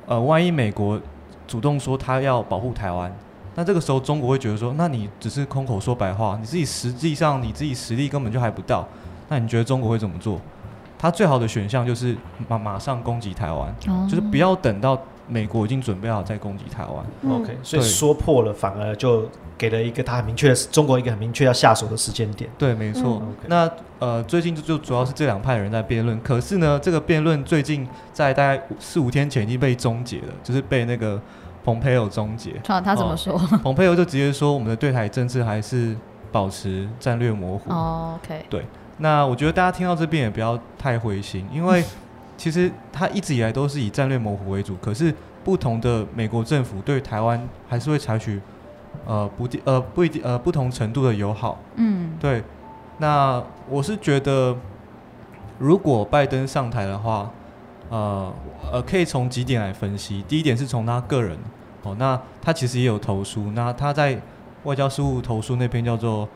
呃万一美国主动说他要保护台湾，那这个时候中国会觉得说，那你只是空口说白话，你自己实际上你自己实力根本就还不到，那你觉得中国会怎么做？他最好的选项就是马马上攻击台湾，哦就是不要等到美国已经准备好再攻击台湾。嗯 OK，所以对说破了，反而就给了一个他很明确的中国一个很明确要下手的时间点。对，没错。嗯那呃，最近就就主要是这两派人在辩论，可是呢，这个辩论最近在大概四五天前已经被终结了，就是被那个蓬佩奥终结。他他怎么说？蓬佩奥就直接说，我们的对台政策还是保持战略模糊。哦，OK，那我觉得大家听到这边也不要太灰心，因为 其实它一直以来都是以战略模糊为主，可是不同的美国政府对台湾还是会采取呃不定呃不一定呃不同程度的友好。嗯，对，那我是觉得，如果拜登上台的话，呃呃，可以从几点来分析。第一点是从他个人，哦，那他其实也有投书，那他在外交事务投书那篇叫做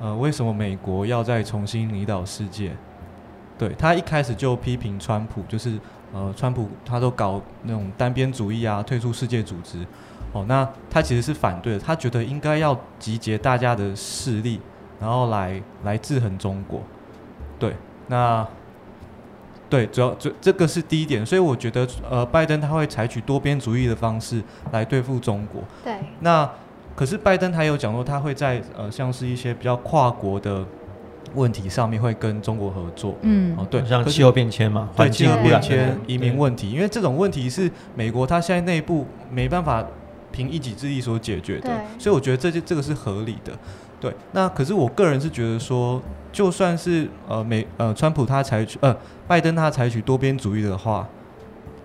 呃，为什么美国要再重新领导世界？对他一开始就批评川普，就是呃，川普他都搞那种单边主义啊，退出世界组织。哦，那他其实是反对的，他觉得应该要集结大家的势力，然后来来制衡中国。对，那对，主要这这个是第一点，所以我觉得呃，拜登他会采取多边主义的方式来对付中国。对，那可是拜登他有讲说，他会在呃像是一些比较跨国的问题上面会跟中国合作。嗯哦，对，像气候变迁嘛，对气候变迁移民问题，因为这种问题是美国他现在内部没办法凭一己之力所解决的，所以我觉得这就这个是合理的。对，那可是我个人是觉得说，就算是呃美呃川普他采取呃拜登他采取多边主义的话，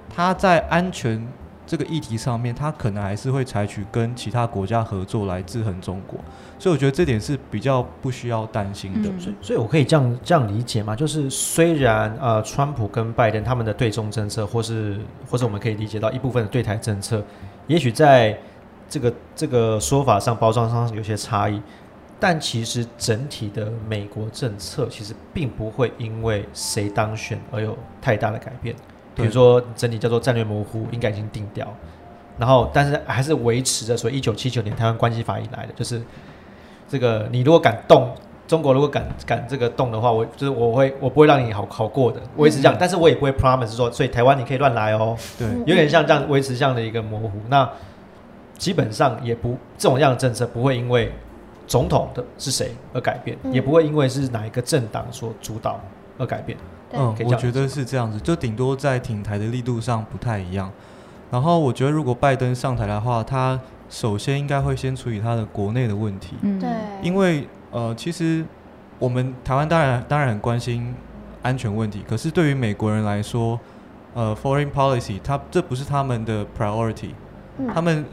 他在安全这个议题上面，他可能还是会采取跟其他国家合作来制衡中国，所以我觉得这点是比较不需要担心的。嗯所以，所以我可以这样这样理解嘛，就是虽然呃，川普跟拜登他们的对中政策，或是或者我们可以理解到一部分的对台政策，也许在这个这个说法上、包装上有些差异，但其实整体的美国政策其实并不会因为谁当选而有太大的改变。比如说，整体叫做战略模糊，应该已经定掉，然后但是还是维持着所以一九七九年台湾关系法以来的，就是这个你如果敢动，中国如果敢敢这个动的话，我就是我会我不会让你好好过的，我一直这样，但是我也不会 promise 说，所以台湾你可以乱来哦，对，嗯有点像这样维持这样的一个模糊。那基本上也不这种样的政策不会因为总统的是谁而改变，嗯也不会因为是哪一个政党所主导而改变。对。嗯我觉得是这样子，就顶多在挺台的力度上不太一样。然后我觉得，如果拜登上台的话，他首先应该会先处理他的国内的问题，嗯，对，因为呃，其实我们台湾当然当然很关心安全问题，可是对于美国人来说，呃，foreign policy 他这不是他们的 priority，、嗯。他们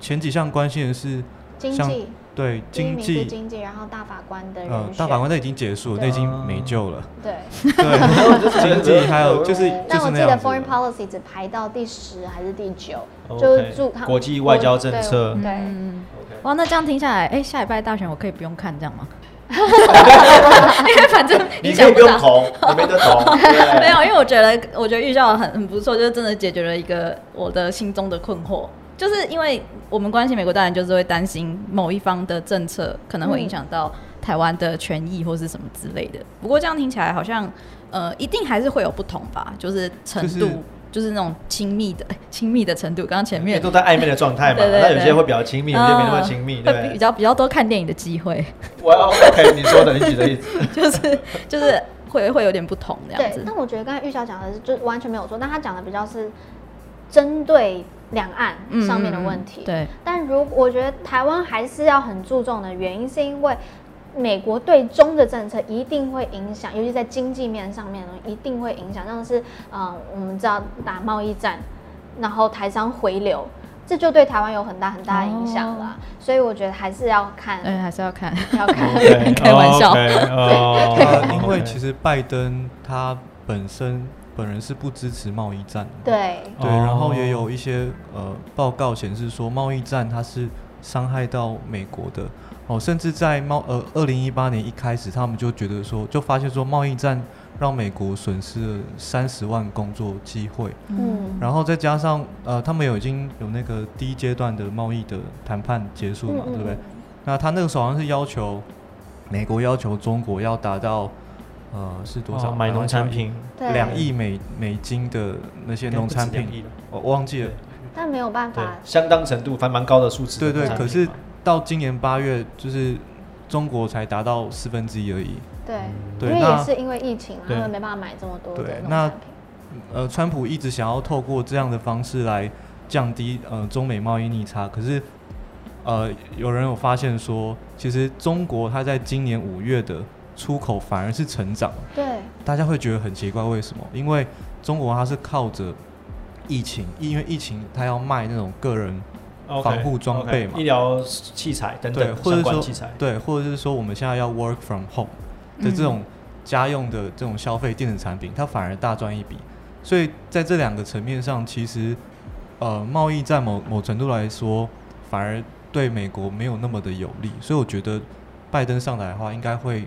前几项关心的是像经济对经济，经济，然后大法官的人呃，大法官那已经结束了，那已经没救了。对。对，经济还有就是就但我记得 foreign。policy 只排到第十还是第九，就是祝他国际外交政策对，对嗯 OK 哇，那这样听下来，哎，下礼拜大选我可以不用看这样吗？因为反正你可以不用。投，你没得投，对没有，因为我觉得我觉得预兆很很不错，就是真的解决了一个我的心中的困惑，就是因为我们关心美国，当然就是会担心某一方的政策可能会影响到台湾的权益或是什么之类的。不过这样听起来好像呃，一定还是会有不同吧，就是程度。就是就是那种亲密的亲密的程度，刚刚前面都在暧昧的状态嘛，对对对那有些会比较亲密，有些没那么亲密，对不对？比较比较多看电影的机会，我 OK，你说的，你举的例子，就是就是会会有点不同这样子，。对但我觉得刚才玉晓讲的是，就完全没有错，但他讲的比较是针对两岸嗯上面的问题。对，但如我觉得台湾还是要很注重的原因，是因为美国对中的政策一定会影响，尤其在经济面上面呢，一定会影响。像是呃，我们知道打贸易战，然后台商回流，这就对台湾有很大很大的影响了。所以我觉得还是要看，对，还是要看。要看。开玩笑哦呃，因为其实拜登他本身本人是不支持贸易战的，对，对，哦。然后也有一些呃报告显示说贸易战它是伤害到美国的。哦，甚至在贸呃二零一八年一开始，他们就觉得说就发现说贸易战让美国损失了三十万工作机会，嗯，然后再加上呃他们有已经有那个第一阶段的贸易的谈判结束嘛，嗯嗯。对不对？那他那个时候好像是要求美国要求中国要达到呃是多少、哦买农产品，对两亿美美金的那些农产品应该不止两亿了，我忘记了。但没有办对法，，相当程度还蛮高的数字的对对，农产品。可是到今年八月，就是中国才达到四分之一而已。对，对，因为那也是因为疫情嘛，他对们没办法买这么多的对那农产品。呃，川普一直想要透过这样的方式来降低呃中美贸易逆差，可是呃，有人有发现说，其实中国它在今年五月的出口反而是成长，对，大家会觉得很奇怪，为什么？因为中国它是靠着疫情，因为疫情它要卖那种个人防护装备嘛医疗器材等对，等或者说相关器材。对，或者是说我们现在要 work from home 的这种家用的这种消费电子产品，它反而大赚一笔。所以在这两个层面上，其实呃贸易在某某程度来说，反而对美国没有那么的有利。所以我觉得拜登上来的话，应该会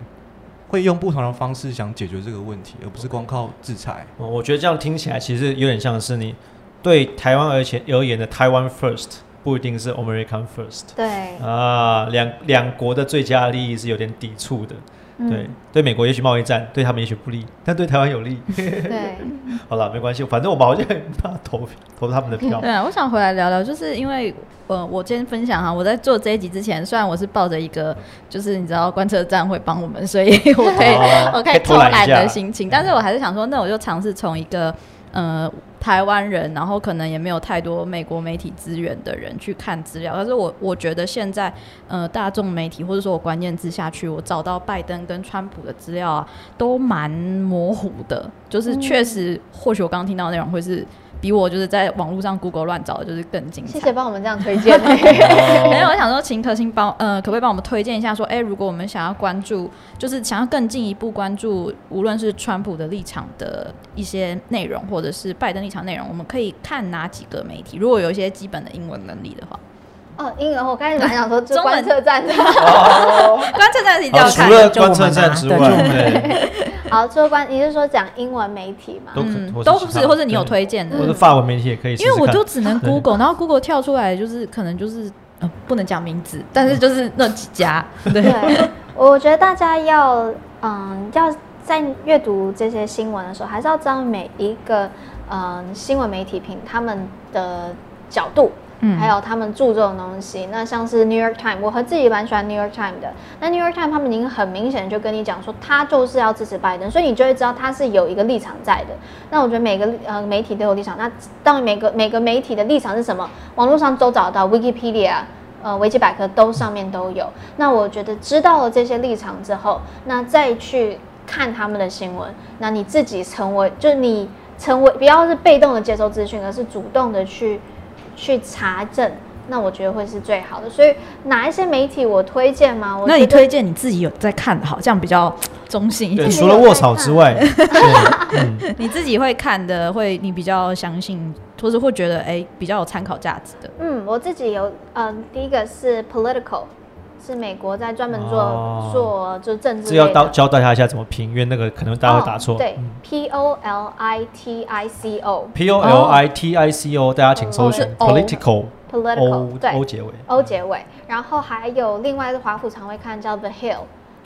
会用不同的方式想解决这个问题，而不是光靠制裁。哦我觉得这样听起来其实有点像是你对台湾而且而言的台湾 first 不一定是 American first 对，啊，两两国的最佳利益是有点抵触的。嗯对，对美国也许贸易战对他们也许不利，但对台湾有利。对，好了，没关系，反正我们好像很怕投投他们的票对。啊，我想回来聊聊，就是因为呃，我今天分享哈，我在做这一集之前，虽然我是抱着一个就是你知道观测站会帮我们，所以 我可以、哦我可以偷偷懒的心情，但是我还是想说，那我就尝试从一个呃台湾人，然后可能也没有太多美国媒体资源的人去看资料，但是我我觉得现在呃大众媒体或者说我关键字下去，我找到拜登跟川普的资料啊，都蛮模糊的，就是确实或许我刚刚听到的内容会是。比我就是在网络上 Google 乱找的，就是更精彩。谢谢帮我们这样推荐。没有，我想说，请可心帮呃，可不可以帮我们推荐一下？说，哎、如果我们想要关注，就是想要更进一步关注，无论是川普的立场的一些内容，或者是拜登立场内容，我们可以看哪几个媒体？如果有一些基本的英文能力的话，哦，英文我刚才本来想说，就中文观测站 的。观测站是一定要看，除看。了观测站之外，好，除了观，你是说讲英文媒体吗？都可嗯，都是，是或者你有推荐的或，者法文媒体也可以因。为我就只能 Google，然后 Google 跳出来就是可能就是呃不能讲名字，但是就是那几家，对，对，我觉得大家要，嗯，要在阅读这些新闻的时候，还是要知道每一个，嗯，新闻媒体评他们的角度。还有他们注重的东西，那像是 New York Times，我和自己蛮喜欢 New York Times 的。那 New York Times 他们已经很明显就跟你讲说，他就是要支持拜登，所以你就会知道他是有一个立场在的。那我觉得每个呃媒体都有立场，那当每个每个媒体的立场是什么，网络上都找到，Wikipedia。呃，维基百科都上面都有。那我觉得知道了这些立场之后，那再去看他们的新闻，那你自己成为，就你成为不要是被动的接收资讯，而是主动的去去查证。那我觉得会是最好的。所以哪一些媒体我推荐吗？我那你推荐你自己有在看的好，这样比较中性一对，点。除了卧草之外，嗯，你自己会看的，会你比较相信，或者会觉得哎、比较有参考价值的。嗯，我自己有，嗯、第一个是 Political，是美国在专门做、哦。做就政治这要教教大家一下怎么拼，因为那个可能大家会打错。哦对嗯，P O L I T I C O。P O L I T I C O，大家请搜寻 political political O 对。O 结尾。O 结尾，然后还有另外一个华府常会看叫 The Hill，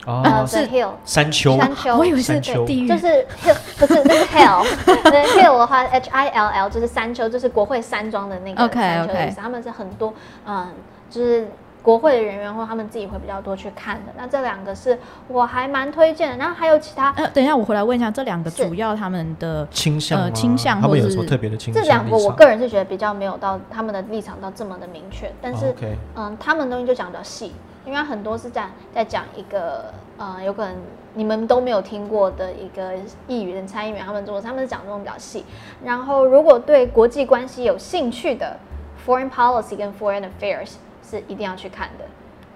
哦，，The Hill 山丘。山丘，我以为是山丘。地狱，就是 hill，不是那是 hill，The hill 的话，H I L L 就是山丘，就是国会山庄的那个 OK，山丘的 OK 意思。他们是很多嗯，就是国会的人员或他们自己会比较多去看的。那这两个是我还蛮推荐的，然后还有其他呃，等一下我回来问一下，这两个主要他们的呃倾向呃倾向或是他们有什么特别的倾向？这两个，我个人是觉得比较没有到他们的立场到这么的明确，但是、嗯，他们东西就讲比较细，因为很多是在在讲一个呃，有可能你们都没有听过的一个议员参议员他们做，他们是讲这种比较细。然后如果对国际关系有兴趣的，foreign policy 跟 foreign affairs 是一定要去看的。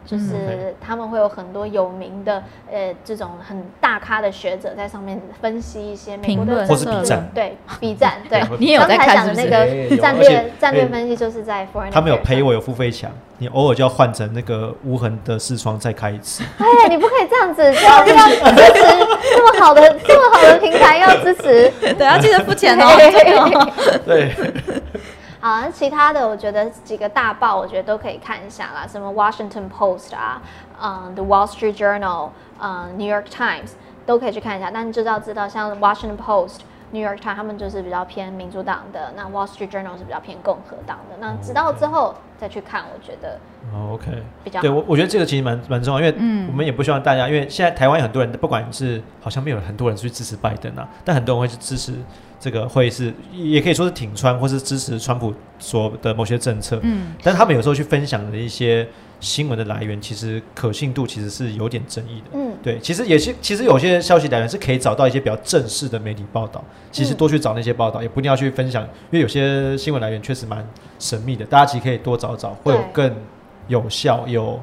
就是他们会有很多有名的呃这种很大咖的学者在上面分析一些美国的评论或是政策对，B 站对，你也有在讲的那个战略战略哎分析就是在 foreign，他们有陪我有付费墙，你偶尔就要换成那个无痕的视窗再开一次。哎，你不可以这样子，要要支持这么好的这么好的平台，要支持。对，要记得付钱哦。对，好，那其他的我觉得几个大报，我觉得都可以看一下啦，什么 Washington Post 啊，嗯，The Wall Street Journal，嗯，New York Times 都可以去看一下。但你知道知道，像 Washington Post New York Times 他们就是比较偏民主党的，那 Wall Street Journal 是比较偏共和党的。那直到之后再去看，我觉得哦 OK，比较对我我觉得这个其实蛮蛮重要，因为嗯我们也不希望大家，因为现在台湾有很多人，不管是好像没有很多人去支持拜登啊，但很多人会去支持这个会是也可以说是挺川，或是支持川普所的某些政策。嗯，但是他们有时候去分享的一些新闻的来源，其实可信度其实是有点争议的。嗯，对，其实也是，其实有些消息来源是可以找到一些比较正式的媒体报道，其实嗯多去找那些报道，也不一定要去分享，因为有些新闻来源确实蛮神秘的，大家其实可以多找找，会有更有效、有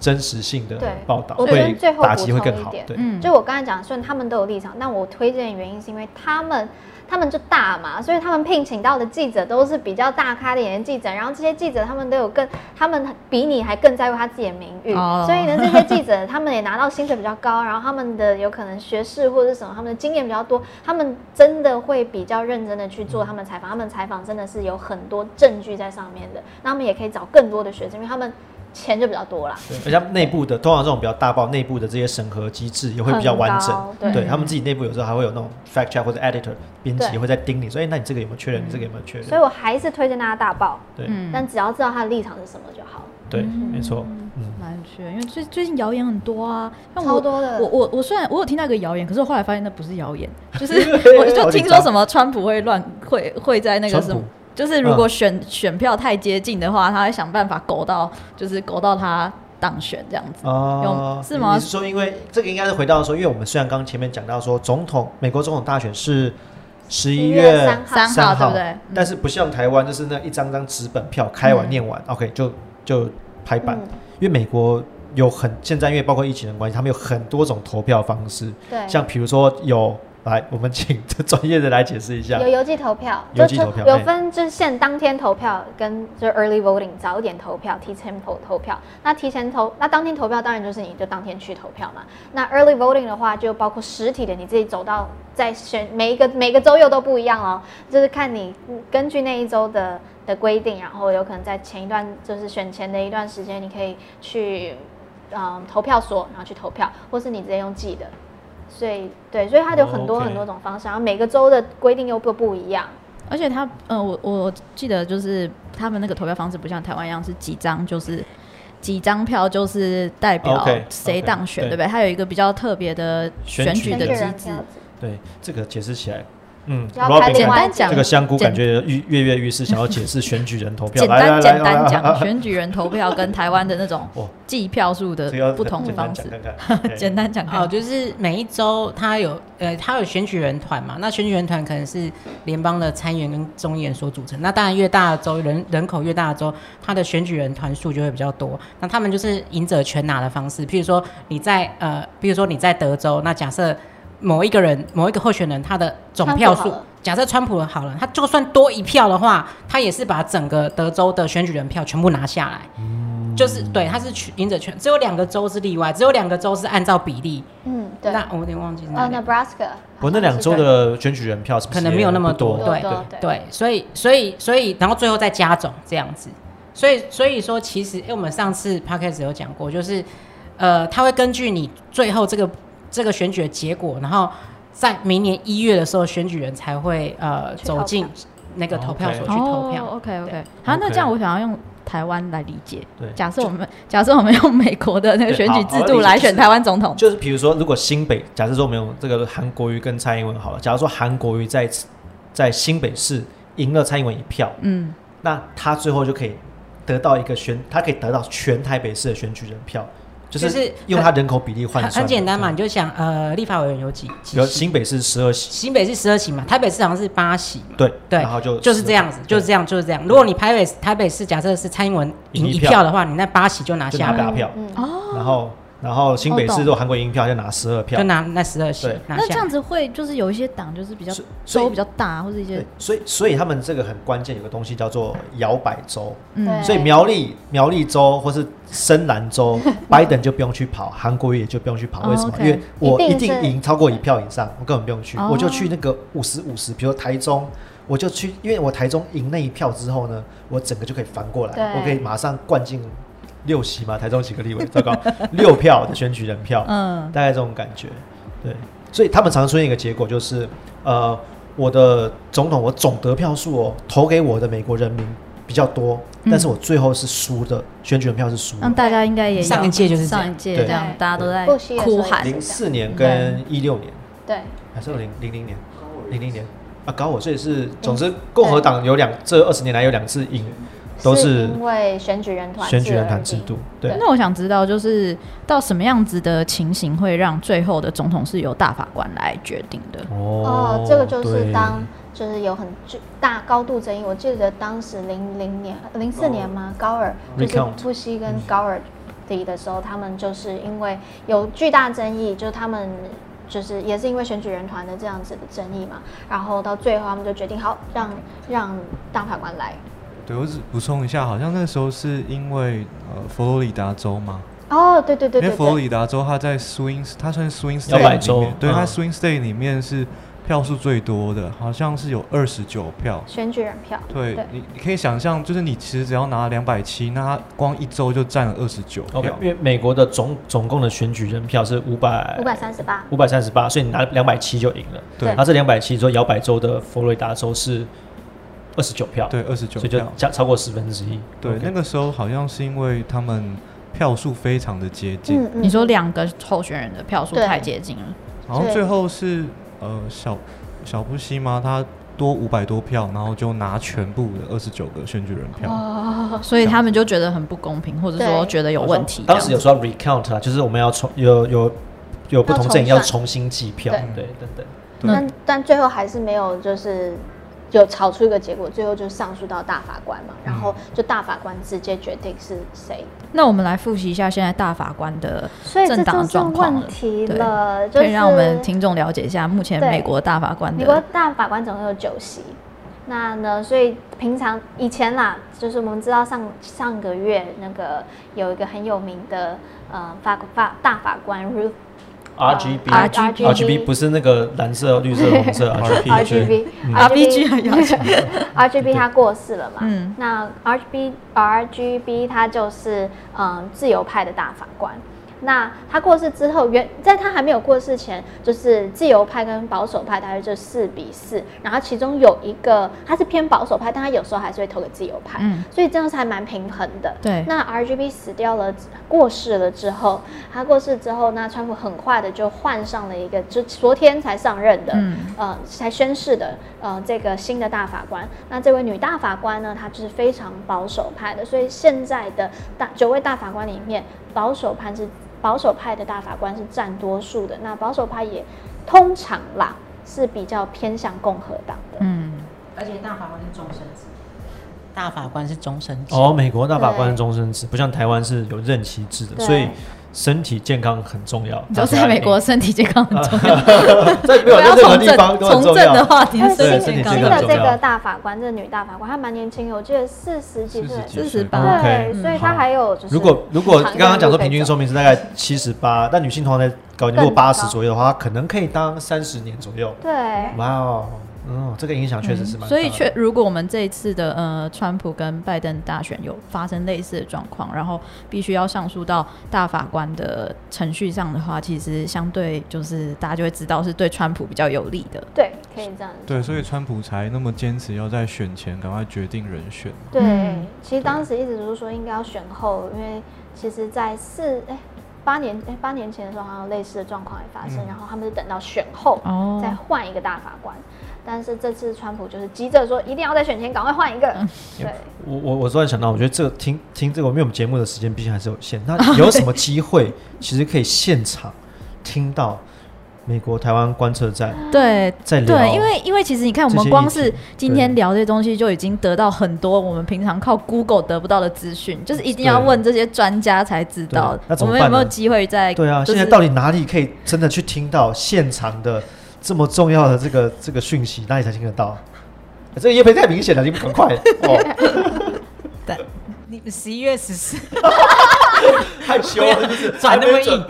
真实性的报道，我觉得会最后打击会补充更好。一点对，嗯，就我刚才讲，虽然他们都有立场，但我推荐的原因是因为他们。他们就大嘛，所以他们聘请到的记者都是比较大咖的演员记者，然后这些记者他们都有更，他们比你还更在乎他自己的名誉，哦。所以呢，这些记者他们也拿到薪水比较高，然后他们的有可能学士或者是什么，他们的经验比较多，他们真的会比较认真的去做他们采访，他们采访真的是有很多证据在上面的，那他们也可以找更多的学生，因为他们钱就比较多啦。对，而且内部的，通常这种比较大报内部的这些审核机制也会比较完整。对对他们自己内部有时候还会有那种 fact check 或者 editor 编辑对会在盯你，说，哎，那你这个有没有确认？你这个有没有确认？所以我还是推荐大家大报，对嗯但只要知道他的立场是什么就好。对，没错，嗯。蛮缺，因为最最近谣言很多啊，像我超多的我我我虽然我有听到一个谣言，可是我后来发现那不是谣言，就是 我就听说什么川普会乱会会在那个什么。就是如果选、选票太接近的话，他会想办法勾到，就是勾到他当选这样子。哦有是吗？你是说，因为这个应该是回到说，因为我们虽然刚刚前面讲到说，总统美国总统大选是十一月月3三三号对不对？但是不像台湾，就是那一张张纸本票开完嗯念完、o k 就就拍板。嗯。因为美国有很现在因为包括疫情的关系，他们有很多种投票方式，对，像比如说有来，我们请这专业的来解释一下有。邮寄投票，就邮寄投票哎有分就是现当天投票跟就是 early voting 早一点投票，提前投投票。那提前投，那当天投票当然就是你就当天去投票嘛。那 early voting 的话，就包括实体的，你自己走到在选每一个每个州又都不一样哦，就是看你嗯根据那一周的的规定，然后有可能在前一段就是选前的一段时间，你可以去嗯投票所，然后去投票，或是你直接用寄的。所以对，所以它有很多很多种方式，然后每个州的规定又不不一样。而且它，呃，我我记得就是他们那个投票方式不像台湾一样是几张，就是几张票就是代表谁当选，对。对不对？它有一个比较特别的选举的机制。对，这个解释起来，嗯，要我不知道别人拍另外简单讲这个香菇感觉跃跃跃欲试，想要解释选举人投票。简单简单讲，选举人投票跟台湾的那种哦。计票数的不同的方式 简单讲哦，就是每一周他有呃，他有选举人团嘛，那选举人团可能是联邦的参议员跟众议员所组成。那当然越大的州人人口越大的州，他的选举人团数就会比较多。那他们就是赢者全拿的方式，譬如说你在呃，比如说你在德州，那假设某一个人某一个候选人他的总票数假设川普好了，他就算多一票的话，他也是把整个德州的选举人票全部拿下来。就是对，他是赢者全，只有两个州是例外，只有两个州是按照比例。嗯，对。那我有点忘记是哪呃两个，Nebraska，我那两周的选举人票是是可能没有那么多？对对对，所以所以所以，然后最后再加总这样子。所以所以说，其实因为我们上次 podcast 有讲过，就是呃，他会根据你最后这个这个选举的结果，然后在明年一月的时候，选举人才会呃走进那个投票所去投票。OK OK，好，那这样我想要用台湾来理解。对。假设我们假设我们用美国的那个对选举制度来选台湾总统，就是比如说，如果新北，假设说我们用这个韩国瑜跟蔡英文好了，假如说韩国瑜在在新北市赢了蔡英文一票，嗯，那他最后就可以得到一个选，他可以得到全台北市的选举人票，就就是是用他人口比例换很算。很简单嘛，你就想呃，立法委员有几几有新北市十二席，新北是十二席嘛，台北市好像是八席嘛。对对然后就就是这样子，就是这样，就是这样。如果你台北台北市假设是蔡英文赢一票票的话，你那八席就拿下来，拿八票，嗯，哦，然后然后新北市如果韩国赢一票就拿十二票。就，拿那十二席。那这样子会就是有一些党就是比较州比较大，或者一些对，所以所以他们这个很关键，有个东西叫做摇摆州，嗯。所以苗栗苗栗州或是深蓝州，拜登就不用去跑，韩国瑜也就不用去跑。哦为什么？因为我一一定赢超过一票以上，我根本不用去，哦。我就去那个五十五十，比如台中，我就去，因为我台中赢那一票之后呢，我整个就可以翻过来，我可以马上灌进六席嘛，台中几个立委，糟糕，六票的选举人票，嗯。大概这种感觉，对，所以他们常出现一个结果就是，呃，我的总统我总得票数哦，投给我的美国人民比较多，但是我最后是输的，选举人票是输的。那大家应该也上一届就是这样。上一届这样，大家都在哭喊。零四年跟一六年，对，还是零零零年，零零年。啊，搞我，所以是，总之共和党有两这二十年来有两次赢，都是因为选举人团选举人团制度，对。那我想知道，就是到什么样子的情形会让最后的总统是由大法官来决定的？哦，这个就是当就是有很巨大高度争议。我记得当时零零年、零四年吗？高尔就是布希跟高尔迪的时候，他们就是因为有巨大争议，就是他们就是也是因为选举人团的这样子的争议嘛，然后到最后他们就决定好让让大法官来。对我只补充一下，好像那时候是因为呃佛罗里达州嘛，哦，对对对对因为佛罗，里达州它在 swing，它算是 swing state 里摆州面，对，它嗯 swing state 里面是票数最多的，好像是有二十九票。选举人票。对对你，你可以想象，就是你其实只要拿两百七，那它光一周就占了二十九 OK，票因。为美国的总总共的选举人票是五百五百三十八，五百三十八，所以你拿两百七就赢了。对然后这两百七，说摇摆州的佛罗里达州是二十九票，对，二十九所以就票。加超过十分之一。对那个时候好像是因为他们票数非常的接近，嗯嗯，你说两个候选人的票数太接近了，然后最后是呃小小布希吗？他多五百多票，然后就拿全部的二十九个选举人票。哦，所以他们就觉得很不公平，或者说觉得有问题。当时有说 recount 啊，就是我们要重有有有不同阵营要重新计票，对对，等等。那但但最后还是没有，就是有吵出一个结果，最后就上诉到大法官嘛，然后就大法官直接决定是谁，那我们来复习一下现在大法官的政党就是状况了。问题对了，就可以让我们是听众了解一下目前美国大法官美国大法官总共有九席。那呢？所以平常以前啦，就是我们知道上上个月那个有一个很有名的呃法法大法官 Ruth RGB R- RGB 不是那个蓝色、绿色、红色 RGB，RGB RBG 很要求。RGB 他过世了嘛？嗯。那 RGB RGB 他就是嗯自由派的大法官。那他过世之后，原在他还没有过世前，就是自由派跟保守派大约就四比四，然后其中有一个他是偏保守派，但他有时候还是会投给自由派，嗯。所以这样是还蛮平衡的。对。那 RGB 死掉了，过世了之后，他过世之后，那川普很快的就换上了一个，就昨天才上任的，嗯。呃，才宣誓的，呃，这个新的大法官。那这位女大法官呢，她就是非常保守派的，所以现在的大九位大法官里面，保守派是保守派的大法官是占多数的。那保守派也通常啦是比较偏向共和党的。嗯，而且大法官是终身制，大法官是终身制。哦，美国大法官是对终身制，不像台湾是有任期制的，所以身体健康很重要。你说在美国身体健康很重要，在没有任何从地方从都很重要。政的话，你但的是身体健新的这康很重要个大法官，这个女大法官，她蛮年轻的，我记得四十几岁，四十八对，所以她好还有就是，如果如果长刚刚讲说平均寿命是大概七十八，但女性通常在高，如果八十左右的话，她可能可以当三十年左右。对，哇哦，嗯，这个影响确实是蛮大的。所以确，如果我们这一次的呃，川普跟拜登大选有发生类似的状况，然后必须要上诉到大法官的程序上的话，其实相对就是大家就会知道是对川普比较有利的。对，可以这样对，所以川普才那么坚持要在选前赶快决定人选。对，嗯其实当时一直都是说应该要选后，因为其实，在四哎八年哎八年前的时候，好像有类似的状况也发生，嗯然后他们是等到选后、哦再换一个大法官，但是这次川普就是急着说一定要在选前赶快换一个，对，我我我突然想到，我觉得这个听听这个，因为我们节目的时间毕竟还是有限，那有什么机会 其实可以现场听到美国台湾观测站对在聊？对，因为因为其实你看，我们光是今天聊这些东西，就已经得到很多我们平常靠 Google 得不到的资讯，就是一定要问这些专家才知道那。我们有没有机会在对啊，就是现在到底哪里可以真的去听到现场的这么重要的这个这个讯息？哪里才听得到？这个叶配太明显了，你们很快 哦！但你们十一月十四，害羞了，就是转那么硬。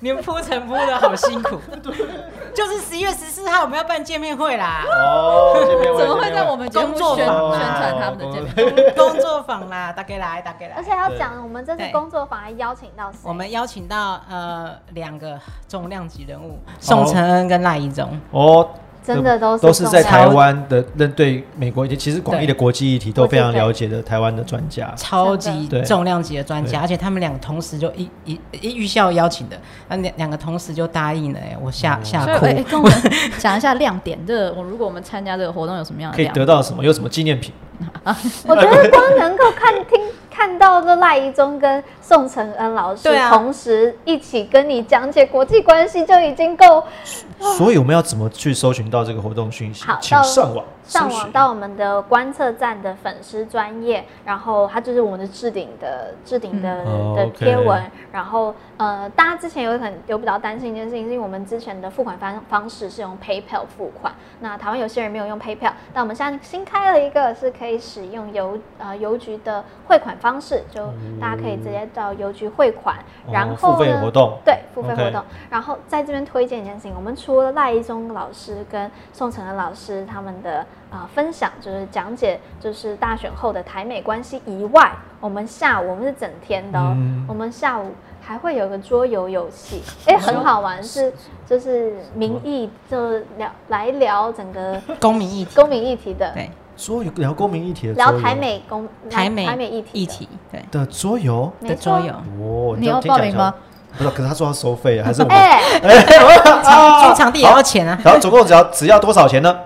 你们铺陈铺的好辛苦。就是十一月十四号我们要办见面会啦，哦，见面会怎么会在我们节目工作宣宣坊传他们的见面会？工工作坊啦，大概来，大概来而且。要讲我们这次工作坊还邀请到谁？我们邀请到呃两个重量级人物，宋承恩跟赖一中。哦，真的都是都是在台湾的认对美国以及其实广义的国际议题都非常了解的台湾的专家。超级重量级的专家，而且他们两个同时就一一一预校邀请的，那两两个同时就答应了，哎，我吓吓所以，哭哎、。跟我们讲一下亮点。这个我如果我们参加这个活动有什么样的可以？得到什么？有什么纪念品？我觉得光能够看听看到这赖一中跟宋承恩老师同时一起跟你讲解国际关系，就已经够所以我们要怎么去搜寻到这个活动讯息？好？请上网。搜上网到我们的观测站的粉丝专业，然后它就是我们的置顶的置顶的、嗯的贴文。然后呃，大家之前有很有比较担心一件事情，是因为我们之前的付款方方式是用 PayPal 付款，那台湾有些人没有用 PayPal，但我们现在新开了一个是可以使用邮呃邮局的汇款方式，就大家可以直接到邮局汇款，然哦后付费呢活动对付费活动。然后在这边推荐一件事情，我们除了赖一中老师跟宋承恩老师他们的啊、呃分享，就是讲解就是大选后的台美关系以外，我们下午我们是整天的、哦，嗯。我们下午还会有个桌游游戏，哎，很好玩，是就是民意就聊来聊整个公民议题，公民议题的，对。桌游聊公民议题的聊台美公台美台美议题的议题，对。的桌游？的桌游，哦，你要报名吗？不是，可是他说要收费啊，还是我们？哎，租场地也要钱啊，然后总共只要只要多少钱呢？